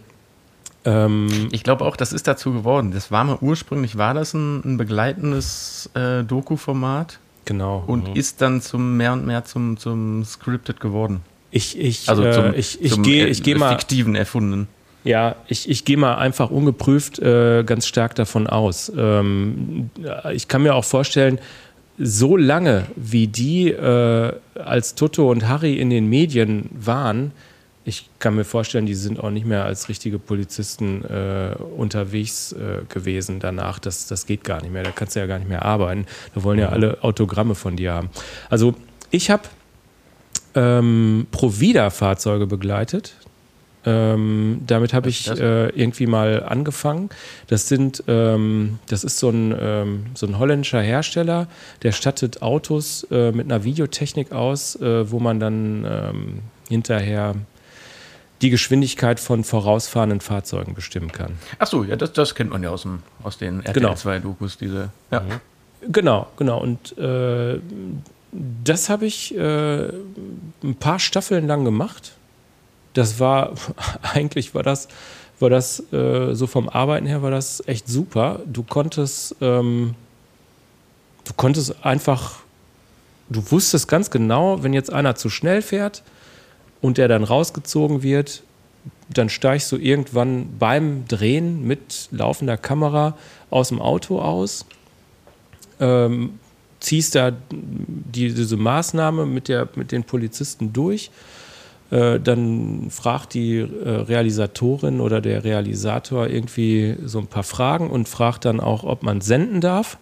Ähm, ich glaube auch, das ist dazu geworden. Das war mal ursprünglich, war das ein, ein begleitendes äh, Doku-Format Genau. Und mhm. ist dann zum mehr und mehr zum, zum Scripted geworden. Ich, ich, also zum, äh, ich, ich gehe ich geh mal. Fiktiven erfunden. Ja, ich, ich gehe mal einfach ungeprüft äh, ganz stark davon aus. Ähm, ich kann mir auch vorstellen, so lange wie die äh, als Toto und Harry in den Medien waren, ich kann mir vorstellen, die sind auch nicht mehr als richtige Polizisten äh, unterwegs äh, gewesen danach. Das, das geht gar nicht mehr. Da kannst du ja gar nicht mehr arbeiten. Da wollen ja alle Autogramme von dir haben. Also ich habe ähm, Provida-Fahrzeuge begleitet. Ähm, damit habe ich äh, irgendwie mal angefangen. Das sind, ähm, das ist so ein, ähm, so ein holländischer Hersteller, der stattet Autos äh, mit einer Videotechnik aus, äh, wo man dann ähm, hinterher die Geschwindigkeit von vorausfahrenden Fahrzeugen bestimmen kann. Ach so, ja, das, das kennt man ja aus, dem, aus den RTL 2 genau. Dokus, diese. Ja. Mhm. Genau, genau. Und äh, das habe ich äh, ein paar Staffeln lang gemacht. Das war, eigentlich war das, war das äh, so vom Arbeiten her war das echt super. Du konntest, ähm, du konntest einfach, du wusstest ganz genau, wenn jetzt einer zu schnell fährt, und der dann rausgezogen wird, dann steigst du irgendwann beim Drehen mit laufender Kamera aus dem Auto aus, ähm, ziehst da die, diese Maßnahme mit, der, mit den Polizisten durch. Äh, dann fragt die äh, Realisatorin oder der Realisator irgendwie so ein paar Fragen und fragt dann auch, ob man senden darf.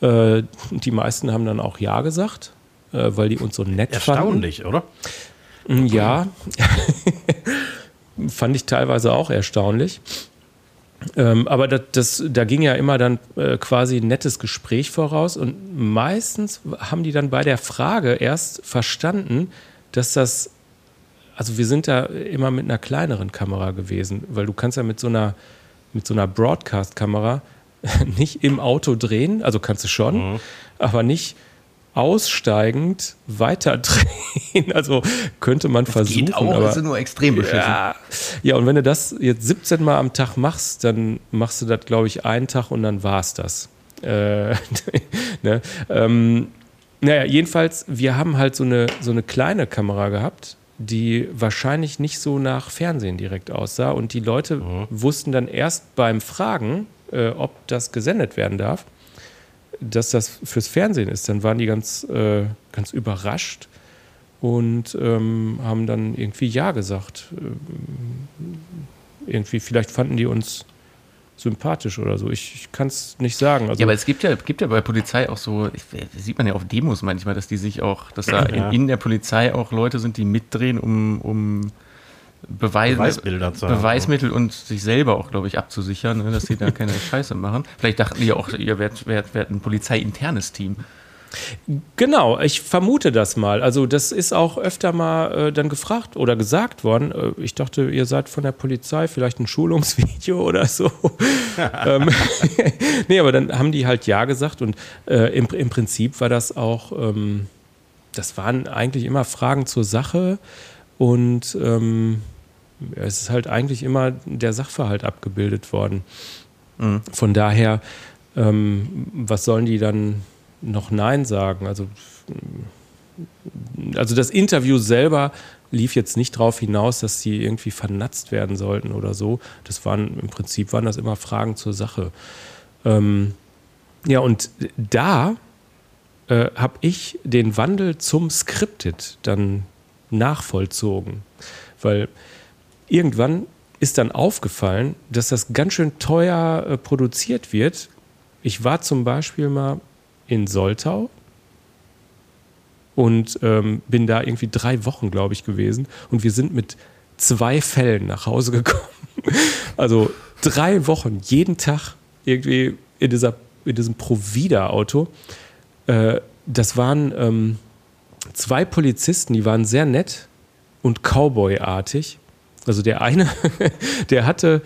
Äh, die meisten haben dann auch Ja gesagt, weil die uns so nett Erstaunlich, fanden. Erstaunlich, oder? Ja, fand ich teilweise auch erstaunlich. Ähm, aber das, das, da ging ja immer dann äh, quasi ein nettes Gespräch voraus und meistens haben die dann bei der Frage erst verstanden, dass das, also wir sind da immer mit einer kleineren Kamera gewesen, weil du kannst ja mit so einer, mit so einer Broadcast-Kamera nicht im Auto drehen, also kannst du schon, mhm. aber nicht aussteigend weiterdrehen. Also könnte man das versuchen. Geht auch, aber, ist nur extrem beschissen. Ja, ja, und wenn du das jetzt 17 Mal am Tag machst, dann machst du das, glaube ich, einen Tag und dann war es das. Äh, ne? ähm, naja, jedenfalls, wir haben halt so eine, so eine kleine Kamera gehabt, die wahrscheinlich nicht so nach Fernsehen direkt aussah. Und die Leute mhm. wussten dann erst beim Fragen, äh, ob das gesendet werden darf dass das fürs Fernsehen ist, dann waren die ganz, äh, ganz überrascht, und ähm, haben dann irgendwie Ja gesagt. Ähm, irgendwie, vielleicht fanden die uns sympathisch oder so. Ich, ich kann es nicht sagen. Also ja, aber es gibt ja, gibt ja bei Polizei auch so, ich, sieht man ja auf Demos manchmal, dass die sich auch, dass da ja. in, in, der Polizei auch Leute sind, die mitdrehen, um, um Beweis, Beweisbilder zu Beweismittel haben. und sich selber auch, glaube ich, abzusichern, ne, dass sie da keine Scheiße machen. Vielleicht dachten die auch, ihr werdet, werdet, werdet ein polizeiinternes Team. Genau, ich vermute das mal. Also das ist auch öfter mal äh, dann gefragt oder gesagt worden. Äh, ich dachte, ihr seid von der Polizei, vielleicht ein Schulungsvideo oder so. ähm, nee, aber dann haben die halt Ja gesagt und äh, im, im, Prinzip war das auch, ähm, das waren eigentlich immer Fragen zur Sache und ähm, es ist halt eigentlich immer der Sachverhalt abgebildet worden. Mhm. Von daher, ähm, was sollen die dann noch Nein sagen. Also, also das Interview selber lief jetzt nicht darauf hinaus, dass sie irgendwie vernatzt werden sollten oder so. Das waren im Prinzip waren das immer Fragen zur Sache. Ähm, ja, und da äh, habe ich den Wandel zum Scripted dann nachvollzogen, weil irgendwann ist dann aufgefallen, dass das ganz schön teuer äh, produziert wird. Ich war zum Beispiel mal in Soltau und ähm, bin da irgendwie drei Wochen, glaube ich, gewesen. Und wir sind mit zwei Fällen nach Hause gekommen. Also drei Wochen, jeden Tag irgendwie in, dieser, in diesem Provida-Auto. Äh, das waren ähm, zwei Polizisten, die waren sehr nett und Cowboy-artig. Also der eine, der hatte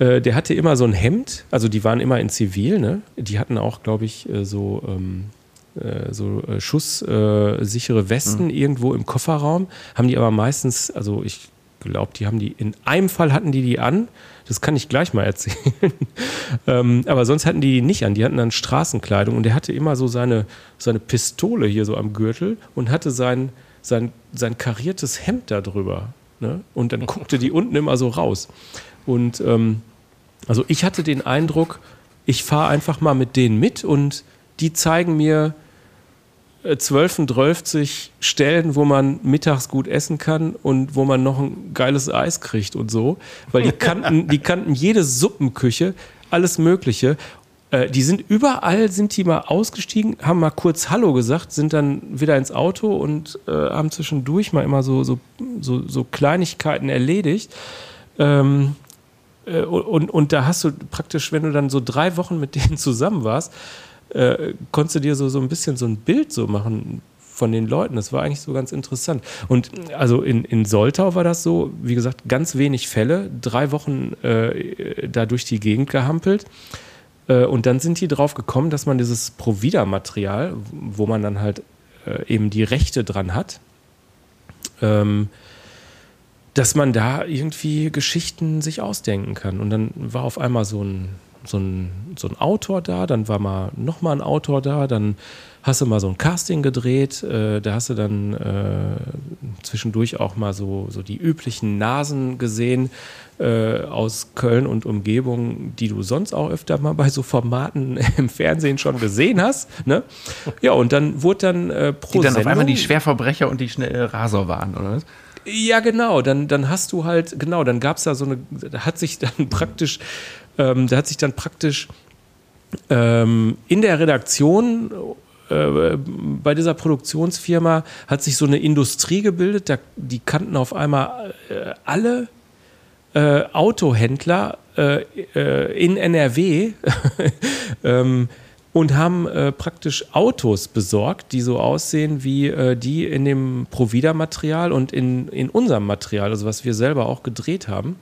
äh, der hatte immer so ein Hemd, also die waren immer in Zivil, ne? Die hatten auch, glaube ich, äh, so, ähm, äh, so schusssichere Westen mhm. irgendwo im Kofferraum. Haben die aber meistens, also ich glaube, die haben die, in einem Fall hatten die die an, das kann ich gleich mal erzählen. ähm, aber sonst hatten die die nicht an, die hatten dann Straßenkleidung und der hatte immer so seine, seine Pistole hier so am Gürtel und hatte sein, sein, sein kariertes Hemd da drüber. Ne? Und dann guckte die unten immer so raus. Und ähm, also ich hatte den Eindruck, ich fahre einfach mal mit denen mit und die zeigen mir 12, 12 Stellen, wo man mittags gut essen kann und wo man noch ein geiles Eis kriegt und so. Weil die kannten, die kannten jede Suppenküche, alles Mögliche. Äh, die sind überall, sind die mal ausgestiegen, haben mal kurz Hallo gesagt, sind dann wieder ins Auto und äh, haben zwischendurch mal immer so, so, so, so Kleinigkeiten erledigt. Ähm, äh, und, und da hast du praktisch, wenn du dann so drei Wochen mit denen zusammen warst, äh, konntest du dir so, so ein bisschen so ein Bild so machen von den Leuten. Das war eigentlich so ganz interessant. Und also in, in Soltau war das so, wie gesagt, ganz wenig Fälle, drei Wochen äh, da durch die Gegend gehampelt. Äh, und dann sind die drauf gekommen, dass man dieses Provida-Material, wo man dann halt äh, eben die Rechte dran hat, ähm, dass man da irgendwie Geschichten sich ausdenken kann. Und dann war auf einmal so ein, so ein, so ein Autor da, dann war mal nochmal ein Autor da, dann hast du mal so ein Casting gedreht, äh, da hast du dann äh, zwischendurch auch mal so, so die üblichen Nasen gesehen äh, aus Köln und Umgebung, die du sonst auch öfter mal bei so Formaten im Fernsehen schon gesehen hast. Ne? Ja, und dann wurde dann äh, pro Die dann Sendung, auf einmal die Schwerverbrecher und die schnell Raser waren, oder was? Ja, genau. Dann, dann hast du halt, genau, dann gab es da so eine, da hat sich dann praktisch, ähm, da hat sich dann praktisch ähm, in der Redaktion äh, bei dieser Produktionsfirma hat sich so eine Industrie gebildet, die kannten auf einmal äh, alle äh, Autohändler in NRW. ähm, und haben praktisch Autos besorgt, die so aussehen wie die in dem Provida-Material und in, in unserem Material, also was wir selber auch gedreht haben.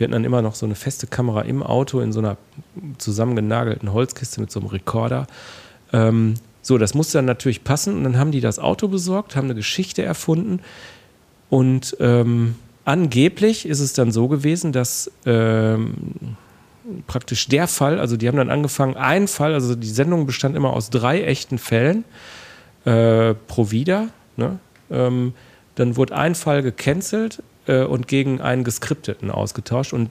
Wir hatten dann immer noch so eine feste Kamera im Auto in so einer zusammengenagelten Holzkiste mit so einem Rekorder. Ähm, so, das musste dann natürlich passen und dann haben die das Auto besorgt, haben eine Geschichte erfunden und ähm, angeblich ist es dann so gewesen, dass ähm, praktisch der Fall, also die haben dann angefangen, ein Fall, also die Sendung bestand immer aus drei echten Fällen äh, pro wieder. Ne? Ähm, dann wurde ein Fall gecancelt äh, und gegen einen geskripteten ausgetauscht. Und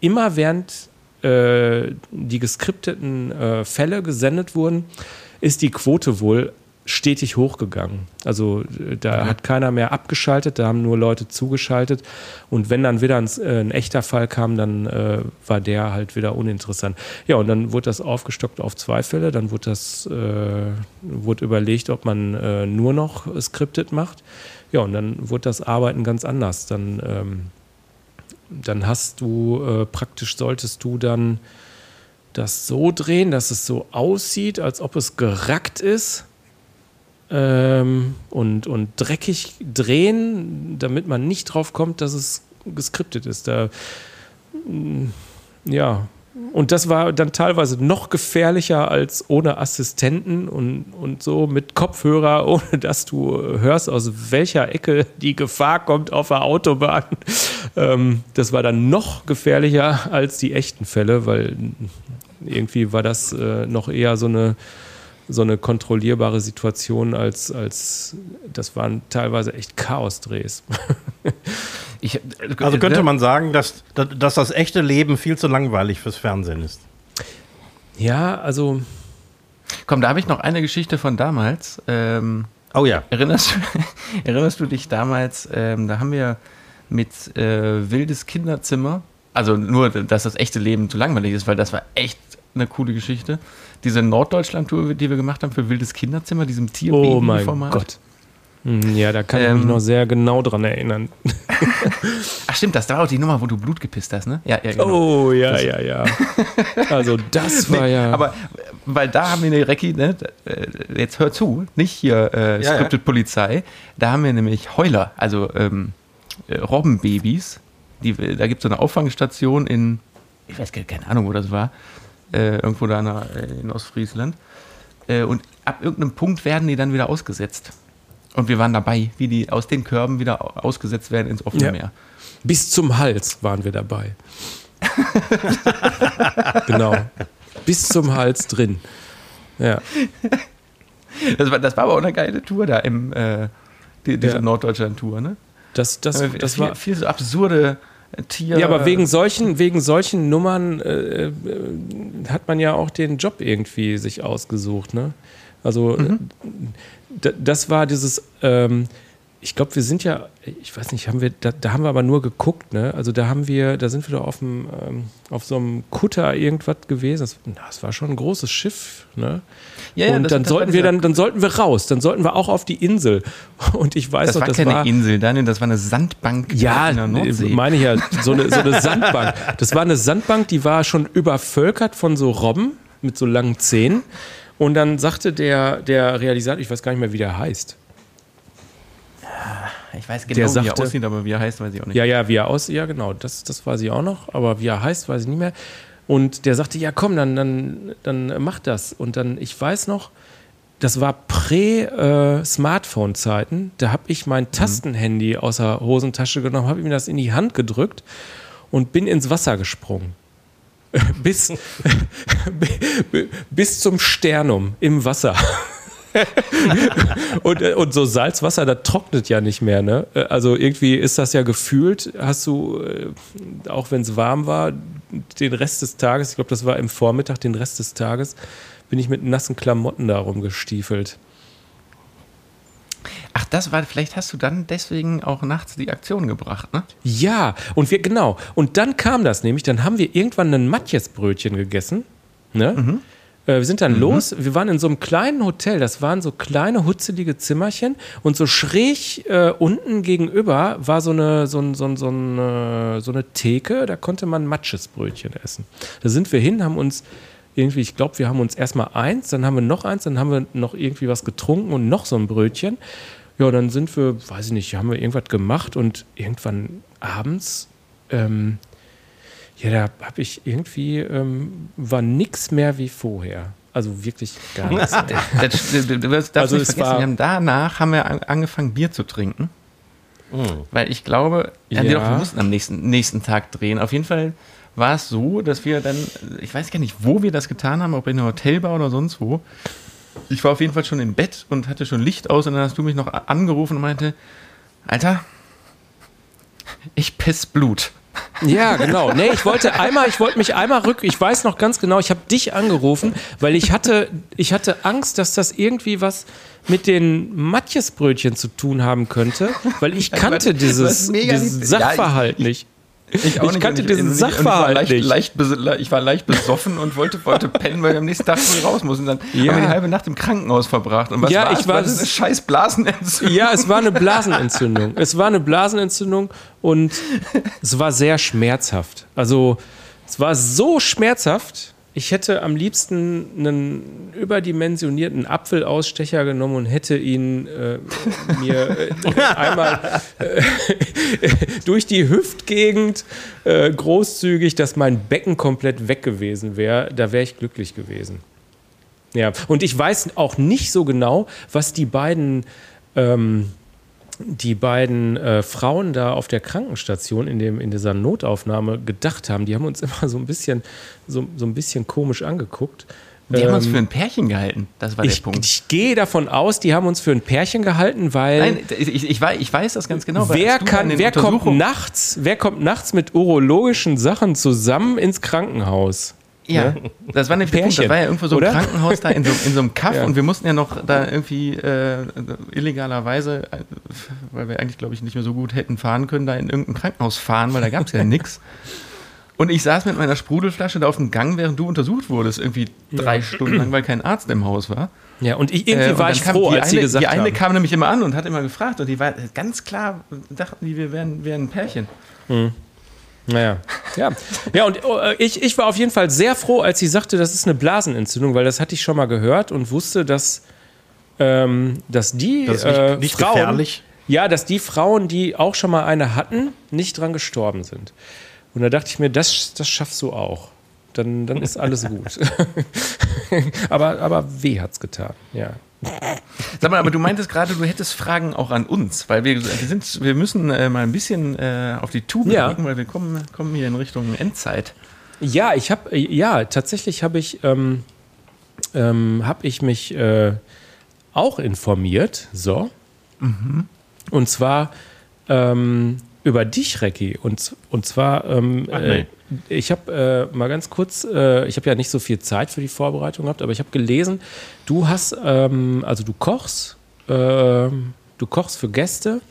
immer während äh, die geskripteten äh, Fälle gesendet wurden, ist die Quote wohl stetig hochgegangen. Also äh, da mhm. hat keiner mehr abgeschaltet, da haben nur Leute zugeschaltet. Und wenn dann wieder ein, äh, ein echter Fall kam, dann äh, war der halt wieder uninteressant. Ja, und dann wurde das aufgestockt auf zwei Fälle. Dann wurde das äh, wurde überlegt, ob man äh, nur noch scripted macht. Ja, und dann wurde das Arbeiten ganz anders. Dann, ähm, dann hast du äh, praktisch solltest du dann das so drehen, dass es so aussieht, als ob es gerackt ist ähm, und, und dreckig drehen, damit man nicht drauf kommt, dass es geskriptet ist. Da, mm, ja, und das war dann teilweise noch gefährlicher als ohne Assistenten und, und so mit Kopfhörer, ohne dass du hörst, aus welcher Ecke die Gefahr kommt auf der Autobahn. Ähm, das war dann noch gefährlicher als die echten Fälle, weil irgendwie war das äh, noch eher so eine so eine kontrollierbare Situation, als, als das waren teilweise echt Chaos-Drehs. Ich, also könnte ne? man sagen, dass, dass das echte Leben viel zu langweilig fürs Fernsehen ist. Ja, also. Komm, da habe ich noch eine Geschichte von damals. Ähm, oh ja. Erinnerst, erinnerst du dich damals, ähm, da haben wir mit äh, Wildes Kinderzimmer, also nur, dass das echte Leben zu langweilig ist, weil das war echt eine coole Geschichte diese Norddeutschland-Tour, die wir gemacht haben für Wildes Kinderzimmer, diesem tier Oh mein Gott. Hm, ja, da kann ähm, ich mich ähm. noch sehr genau dran erinnern. Ach stimmt, das war auch die Nummer, wo du Blut gepisst hast, ne? Ja, ja, genau. Oh, ja, das, ja, ja. Also das war nee, ja... Aber, weil da haben wir eine Recki, ne? Äh, jetzt hör zu, nicht hier äh, Scripted ja, Polizei, da haben wir nämlich Heuler, also ähm, äh, Robbenbabys. Die, da gibt es so eine Auffangstation in, ich weiß keine Ahnung, wo das war, äh, irgendwo da in Ostfriesland. Äh, und ab irgendeinem Punkt werden die dann wieder ausgesetzt. Und wir waren dabei, wie die aus den Körben wieder ausgesetzt werden ins offene ja. Meer. Bis zum Hals waren wir dabei. genau. Bis zum Hals drin. Ja. Das war, das war aber auch eine geile Tour da im äh, die, diese ja. Norddeutschland-Tour, ne? Das, das, das, das war viel so absurde Tier. Ja, aber wegen solchen, wegen solchen Nummern äh, äh, hat man ja auch den Job irgendwie sich ausgesucht. Ne? Also mhm. Das war dieses, ähm, ich glaube, wir sind ja, ich weiß nicht, haben wir, da, da, haben wir aber nur geguckt, ne? Also da haben wir, da sind wir doch auf, dem, ähm, auf so einem Kutter irgendwas gewesen. Das, das, war schon ein großes Schiff, ne? Ja, ja, und dann sollten wir dann, dann sollten wir raus, dann sollten wir auch auf die Insel. Und ich weiß das noch, war das keine war Insel, Daniel, das war eine Sandbank ja, in der Nordsee. meine ich ja, so eine, so eine Sandbank. Das war eine Sandbank, die war schon übervölkert von so Robben mit so langen Zähnen. Und dann sagte der, der Realisator, ich weiß gar nicht mehr, wie der heißt. Ich weiß genau, sagte, wie er aussieht, aber wie er heißt, weiß ich auch nicht. Ja, ja, wie er aussieht, ja genau, das, das weiß ich auch noch, aber wie er heißt, weiß ich nicht mehr. Und der sagte, ja komm, dann, dann, dann mach das. Und dann, ich weiß noch, das war Prä-Smartphone-Zeiten. Da habe ich mein mhm. Tastenhandy aus der Hosentasche genommen, habe ihm das in die Hand gedrückt und bin ins Wasser gesprungen. bis, bis zum Sternum im Wasser. und, und so Salzwasser, das trocknet ja nicht mehr. Ne? Also irgendwie ist das ja gefühlt, hast du, äh, auch wenn es warm war, den Rest des Tages, ich glaube, das war im Vormittag, den Rest des Tages, bin ich mit nassen Klamotten da rumgestiefelt. Ach, das war, vielleicht hast du dann deswegen auch nachts die Aktion gebracht, ne? Ja, und wir, genau. Und dann kam das nämlich, dann haben wir irgendwann ein Matjesbrötchen gegessen, ne? Mhm. Äh, wir sind dann mhm. los. Wir waren in so einem kleinen Hotel. Das waren so kleine, hutzelige Zimmerchen. Und so schräg äh, unten gegenüber war so eine, so, ein, so, ein, so, eine, so eine Theke. Da konnte man Matschesbrötchen essen. Da sind wir hin, haben uns irgendwie, ich glaube, wir haben uns erstmal eins, dann haben wir noch eins, dann haben wir noch irgendwie was getrunken und noch so ein Brötchen. Ja, dann sind wir, weiß ich nicht, haben wir irgendwas gemacht und irgendwann abends ähm, ja, da habe ich irgendwie, ähm, war nichts mehr wie vorher. Also wirklich gar nichts das, das, also es war, wir haben danach haben wir angefangen, Bier zu trinken. Mhm. Weil ich glaube, ja. wir, doch, wir mussten am nächsten, nächsten Tag drehen. Auf jeden Fall war es so, dass wir dann, ich weiß gar nicht, wo wir das getan haben, ob in einer Hotelbar oder sonst wo. Ich war auf jeden Fall schon im Bett und hatte schon Licht aus und dann hast du mich noch angerufen und meinte, Alter, ich piss Blut. Ja, genau. Nee, ich wollte einmal, ich wollte mich einmal rück, ich weiß noch ganz genau, ich habe dich angerufen, weil ich hatte, ich hatte Angst, dass das irgendwie was mit den Matjesbrötchen zu tun haben könnte, weil ich kannte dieses, dieses Sachverhalt ja, ich, nicht. Ich, auch ich nicht, kannte diesen Sachverhalt ich leicht, leicht, ich war leicht besoffen und wollte, wollte pennen, weil ich am nächsten Tag früh raus muss. Und dann ja. haben wir die halbe Nacht im Krankenhaus verbracht. Und was ja, war ich war das eine scheiß Blasenentzündung. Ja, es war eine Blasenentzündung. es war eine Blasenentzündung und es war sehr schmerzhaft. Also es war so schmerzhaft, ich hätte am liebsten einen überdimensionierten Apfelausstecher genommen und hätte ihn äh, mir äh, einmal äh, durch die Hüftgegend äh, großzügig, dass mein Becken komplett weg gewesen wäre. Da wäre ich glücklich gewesen. Ja, und ich weiß auch nicht so genau, was die beiden ähm, die beiden äh, Frauen da auf der Krankenstation in, dem, in dieser Notaufnahme gedacht haben. Die haben uns immer so ein bisschen, so, so ein bisschen komisch angeguckt. Die ähm, haben uns ähm, für ein Pärchen gehalten, das war ich, der Punkt. Ich gehe davon aus, die haben uns für ein Pärchen gehalten, weil. Nein, ich, ich, weiß, ich weiß das ganz genau. Wer, kann, wer, kommt nachts, wer kommt nachts mit urologischen Sachen zusammen ins Krankenhaus? Ja, ne? das war nämlich Pärchen, Das war ja irgendwo so ein? Krankenhaus da in so, in so einem Kaff ja. und wir mussten ja noch da irgendwie äh, illegalerweise, äh, weil wir eigentlich, glaube ich, nicht mehr so gut hätten fahren können, da in irgendein Krankenhaus fahren, weil da gab es ja nichts. Und ich saß mit meiner Sprudelflasche da auf dem Gang, während du untersucht wurdest, irgendwie drei ja. Stunden lang, weil kein Arzt im Haus war. Ja, und ich, irgendwie äh, und war ich froh, als eine, sie gesagt Die eine haben. kam nämlich immer an und hat immer gefragt und die war ganz klar, dachten die, wir wären, wären ein Pärchen. Mhm. Naja, ja. Ja, und äh, ich, ich war auf jeden Fall sehr froh, als sie sagte, das ist eine Blasenentzündung, weil das hatte ich schon mal gehört und wusste, dass, ähm, dass die das ist nicht, äh, nicht Frauen, gefährlich. Ja, dass die Frauen, die auch schon mal eine hatten, nicht dran gestorben sind. Und da dachte ich mir, das, das schaffst du auch. Dann, dann ist alles gut. aber, aber weh hat's getan, ja. Sag mal, aber du meintest gerade, du hättest Fragen auch an uns, weil wir, wir, sind, wir müssen äh, mal ein bisschen äh, auf die Tube ja. weil wir kommen, kommen hier in Richtung Endzeit. Ja, ich habe, ja, tatsächlich habe ich, ähm, ähm, habe ich mich äh, auch informiert, so. Mhm. Und zwar ähm, über dich, Recki. Und, und zwar, ähm, Ach, nee. Äh, ich habe äh, mal ganz kurz, äh, ich habe ja nicht so viel Zeit für die Vorbereitung gehabt, aber ich habe gelesen, du hast, ähm, also du kochst, äh, du kochst für Gäste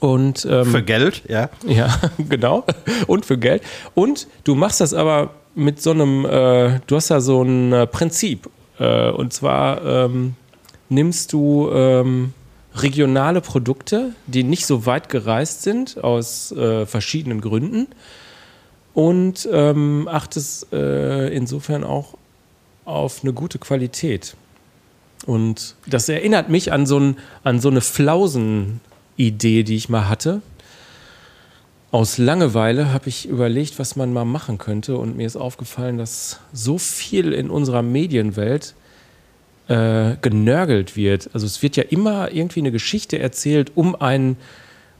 und ähm, für Geld, ja. Ja, genau. Und für Geld. Und du machst das aber mit so einem, äh, du hast ja so ein äh, Prinzip. Äh, und zwar ähm, nimmst du ähm, regionale Produkte, die nicht so weit gereist sind, aus äh, verschiedenen Gründen und ähm, achtest äh, insofern auch auf eine gute Qualität. Und das erinnert mich an so, ein, an so eine Flausen-Idee, die ich mal hatte. Aus Langeweile habe ich überlegt, was man mal machen könnte. Und mir ist aufgefallen, dass so viel in unserer Medienwelt äh, genörgelt wird. Also es wird ja immer irgendwie eine Geschichte erzählt um einen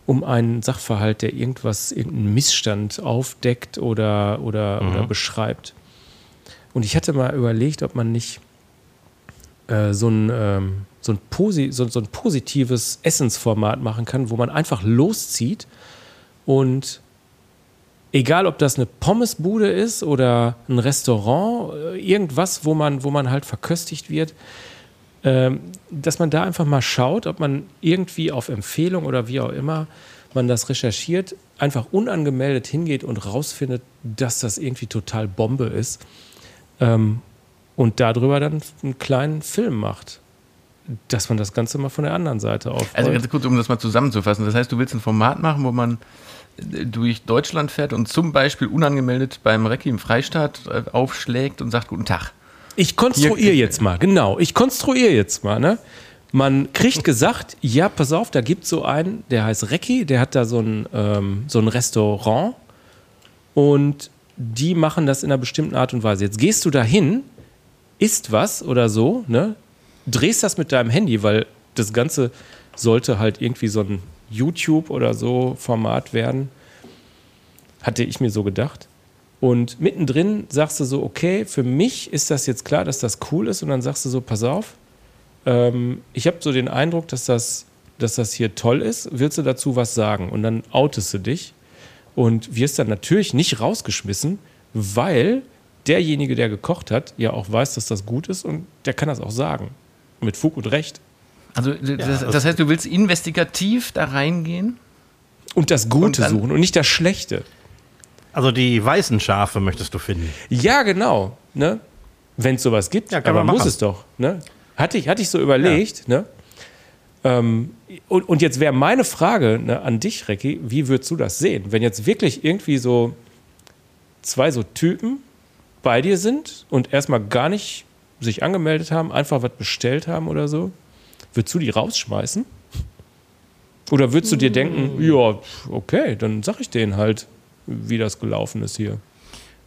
um einen Sachverhalt, der irgendwas, irgendeinen Missstand aufdeckt oder, oder, mhm. oder beschreibt. Und ich hatte mal überlegt, ob man nicht äh, so, ein, ähm, so, ein Posi so, so ein positives Essensformat machen kann, wo man einfach loszieht und egal ob das eine Pommesbude ist oder ein Restaurant, äh, irgendwas, wo man, wo man halt verköstigt wird, ähm, dass man da einfach mal schaut, ob man irgendwie auf Empfehlung oder wie auch immer man das recherchiert, einfach unangemeldet hingeht und rausfindet, dass das irgendwie total Bombe ist ähm, und darüber dann einen kleinen Film macht. Dass man das Ganze mal von der anderen Seite aufbaut. Also ganz kurz, um das mal zusammenzufassen. Das heißt, du willst ein Format machen, wo man durch Deutschland fährt und zum Beispiel unangemeldet beim Recki im Freistaat äh, aufschlägt und sagt Guten Tag. Ich konstruiere jetzt mal, genau. Ich konstruiere jetzt mal, ne? Man kriegt gesagt, ja, pass auf, da gibt es so einen, der heißt Recki, der hat da so ein, ähm, so ein Restaurant und die machen das in einer bestimmten Art und Weise. Jetzt gehst du da hin, isst was oder so, ne? drehst das mit deinem Handy, weil das Ganze sollte halt irgendwie so ein YouTube oder so Format werden. Hatte ich mir so gedacht. Und mittendrin sagst du so, okay, für mich ist das jetzt klar, dass das cool ist. Und dann sagst du so, pass auf, ähm, ich habe so den Eindruck, dass das, dass das hier toll ist. Willst du dazu was sagen? Und dann outest du dich und wirst dann natürlich nicht rausgeschmissen, weil derjenige, der gekocht hat, ja auch weiß, dass das gut ist und der kann das auch sagen. Mit Fug und Recht. Also das, ja, das heißt, du willst investigativ da reingehen? Und das Gute und suchen und nicht das Schlechte. Also die weißen Schafe möchtest du finden. Ja, genau. Ne? Wenn es sowas gibt, ja, aber muss es doch. Ne? Hatte, ich, hatte ich so überlegt. Ja. Ne? Ähm, und, und, jetzt wäre meine Frage ne, an dich, Recki, wie würdest du das sehen? Wenn jetzt wirklich irgendwie so zwei so Typen bei dir sind und erstmal gar nicht sich angemeldet haben, einfach was bestellt haben oder so, würdest du die rausschmeißen? Oder würdest du dir denken, ja, okay, dann sag ich denen halt, wie das gelaufen ist hier?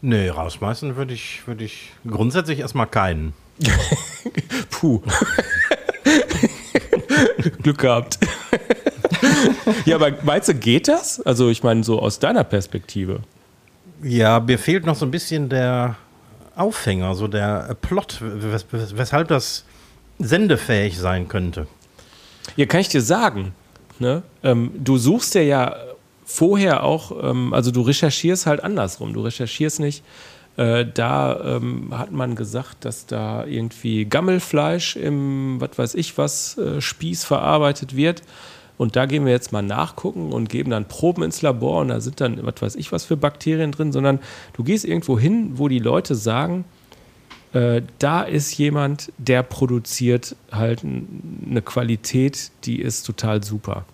Nee, rausschmeißen würde ich, würd ich grundsätzlich erstmal keinen. Puh. Glück gehabt. ja, aber meinst du, geht das? Also, ich meine, so aus deiner Perspektive. Ja, mir fehlt noch so ein bisschen der Aufhänger, so der Plot, wes weshalb das sendefähig sein könnte. Ja, kann ich dir sagen. Ne? Ähm, du suchst ja ja vorher auch, ähm, also du recherchierst halt andersrum. Du recherchierst nicht, äh, da ähm, hat man gesagt, dass da irgendwie Gammelfleisch im, was weiß ich was, äh, Spieß verarbeitet wird. Und da gehen wir jetzt mal nachgucken und geben dann Proben ins Labor und da sind dann, was weiß ich was für Bakterien drin, sondern du gehst irgendwo hin, wo die Leute sagen, äh, da ist jemand, der produziert halt eine Qualität, die ist total super.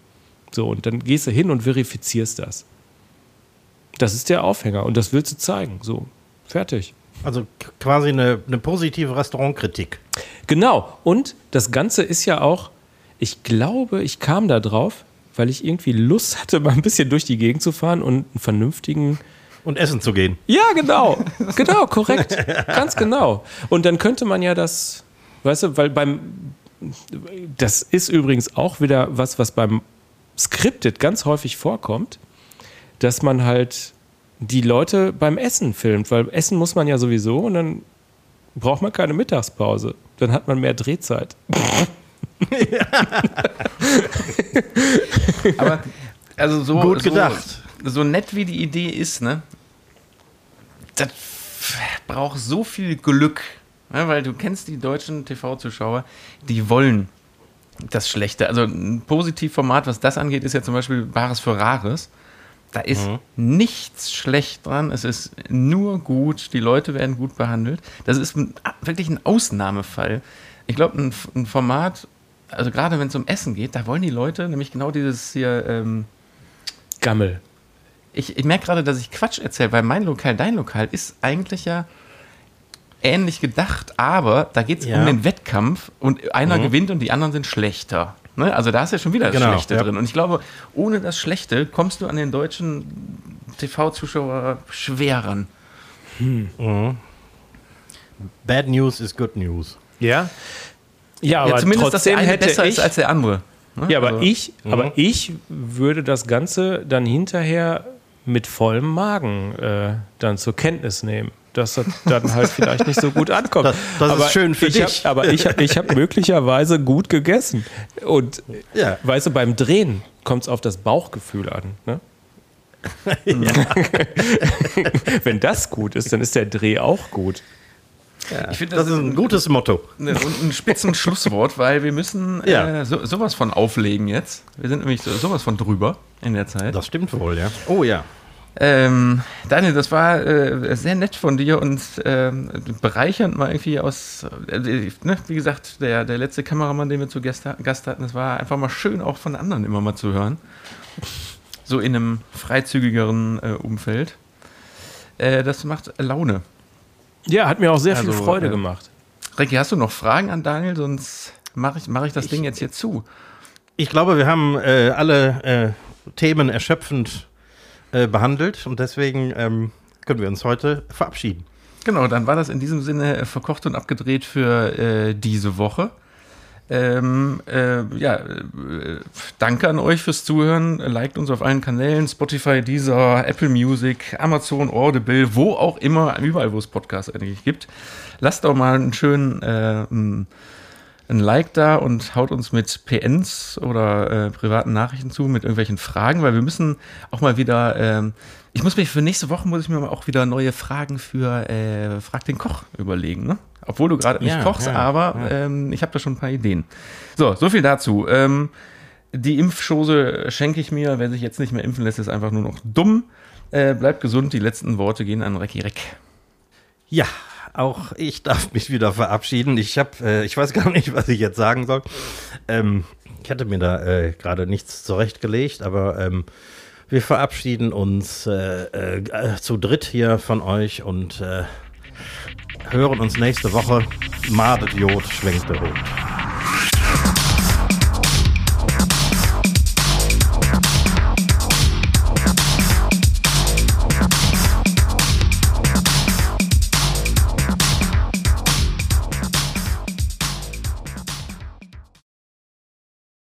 So, und dann gehst du hin und verifizierst das. Das ist der Aufhänger und das willst du zeigen. So, fertig. Also quasi eine, eine positive Restaurantkritik. Genau. Und das Ganze ist ja auch, ich glaube, ich kam da drauf, weil ich irgendwie Lust hatte, mal ein bisschen durch die Gegend zu fahren und einen vernünftigen. Und essen zu gehen. Ja, genau. Genau, korrekt. Ganz genau. Und dann könnte man ja das, weißt du, weil beim. Das ist übrigens auch wieder was, was beim Scripted ganz häufig vorkommt, dass man halt die Leute beim Essen filmt, weil Essen muss man ja sowieso und dann braucht man keine Mittagspause. Dann hat man mehr Drehzeit. Aber also so, Gut gedacht. So, so nett wie die Idee ist, ne? Das braucht so viel Glück. Ne? Weil du kennst die deutschen TV-Zuschauer, die wollen das Schlechte. Also ein Positivformat, was das angeht, ist ja zum Beispiel Bares für Rares. Da ist mhm. nichts schlecht dran. Es ist nur gut. Die Leute werden gut behandelt. Das ist wirklich ein Ausnahmefall. Ich glaube, ein, ein, Format, also gerade wenn es um Essen geht, da wollen die Leute nämlich genau dieses hier. Ähm, Gammel. Ich, ich merke gerade, dass ich Quatsch erzähle, weil mein Lokal, dein Lokal ist eigentlich ja ähnlich gedacht, aber da geht es ja. um den Wettkampf und einer mhm. gewinnt und die anderen sind schlechter. Ne? Also da ist ja schon wieder das genau, Schlechte ja. drin. Und ich glaube, ohne das Schlechte kommst du an den deutschen TV-Zuschauer schwer ran. Hm. Mhm. Bad News is good news. Ja. Ja, aber ja, zumindest, dass der eine besser ich, ist als der andere. Ne? Ja, aber also, ich, mhm. aber ich würde das Ganze dann hinterher mit vollem Magen äh, dann zur Kenntnis nehmen dass das dann halt vielleicht nicht so gut ankommt. Das, das aber ist schön für dich. Hab, aber ich, ich habe möglicherweise gut gegessen. Und ja. weißt du, beim Drehen kommt es auf das Bauchgefühl an. Ne? Wenn das gut ist, dann ist der Dreh auch gut. Ja, ich finde, das, das, ist ein gutes Motto. Und ein spitzen Schlusswort, weil wir müssen ja. äh, so, sowas von auflegen jetzt. Wir sind nämlich so, sowas von drüber in der Zeit. Das stimmt wohl, ja. Oh ja. Ähm, Daniel, das war äh, sehr nett von dir und äh, bereichernd mal irgendwie aus, äh, ne, wie gesagt, der, der letzte Kameramann, den wir zu Gast, Gast hatten, es war einfach mal schön auch von anderen immer mal zu hören. So in einem freizügigeren äh, Umfeld. Äh, das macht Laune. Ja, hat mir auch sehr also, viel Freude äh, gemacht. Ricky, hast du noch Fragen an Daniel? Sonst mache ich, mach ich das ich, Ding jetzt hier zu. Ich glaube, wir haben alle Themen erschöpfend äh, behandelt und deswegen ähm, können wir uns heute verabschieden. Genau, dann war das in diesem Sinne verkocht und abgedreht für äh, diese Woche. Ähm, äh, ja, äh, danke an euch fürs Zuhören. Liked uns auf allen Kanälen: Spotify, Deezer, Apple Music, Amazon, Audible, wo auch immer, überall, wo es Podcasts eigentlich gibt. Lasst doch mal einen schönen äh, ein Like da und haut uns mit PNs oder äh, privaten Nachrichten zu mit irgendwelchen Fragen, weil wir müssen auch mal wieder, ähm, ich muss mich für nächste Woche muss ich mir auch wieder neue Fragen für äh, Frag den Koch überlegen, ne? Obwohl du gerade nicht ja, kochst, ja, aber ja. Ähm, ich habe da schon ein paar Ideen. So, so viel dazu. Ähm, die Impfschose schenke ich mir. Wer sich jetzt nicht mehr impfen lässt, ist einfach nur noch dumm. Äh, bleibt gesund. Die letzten Worte gehen an Recki Reck. Ja, auch ich darf mich wieder verabschieden. Ich habe, äh, ich weiß gar nicht, was ich jetzt sagen soll. Ähm, ich hatte mir da äh, gerade nichts zurechtgelegt, aber ähm, wir verabschieden uns äh, äh zu dritt hier von euch und äh, hören uns nächste Woche. Madet Jod, schwenkt der Hut.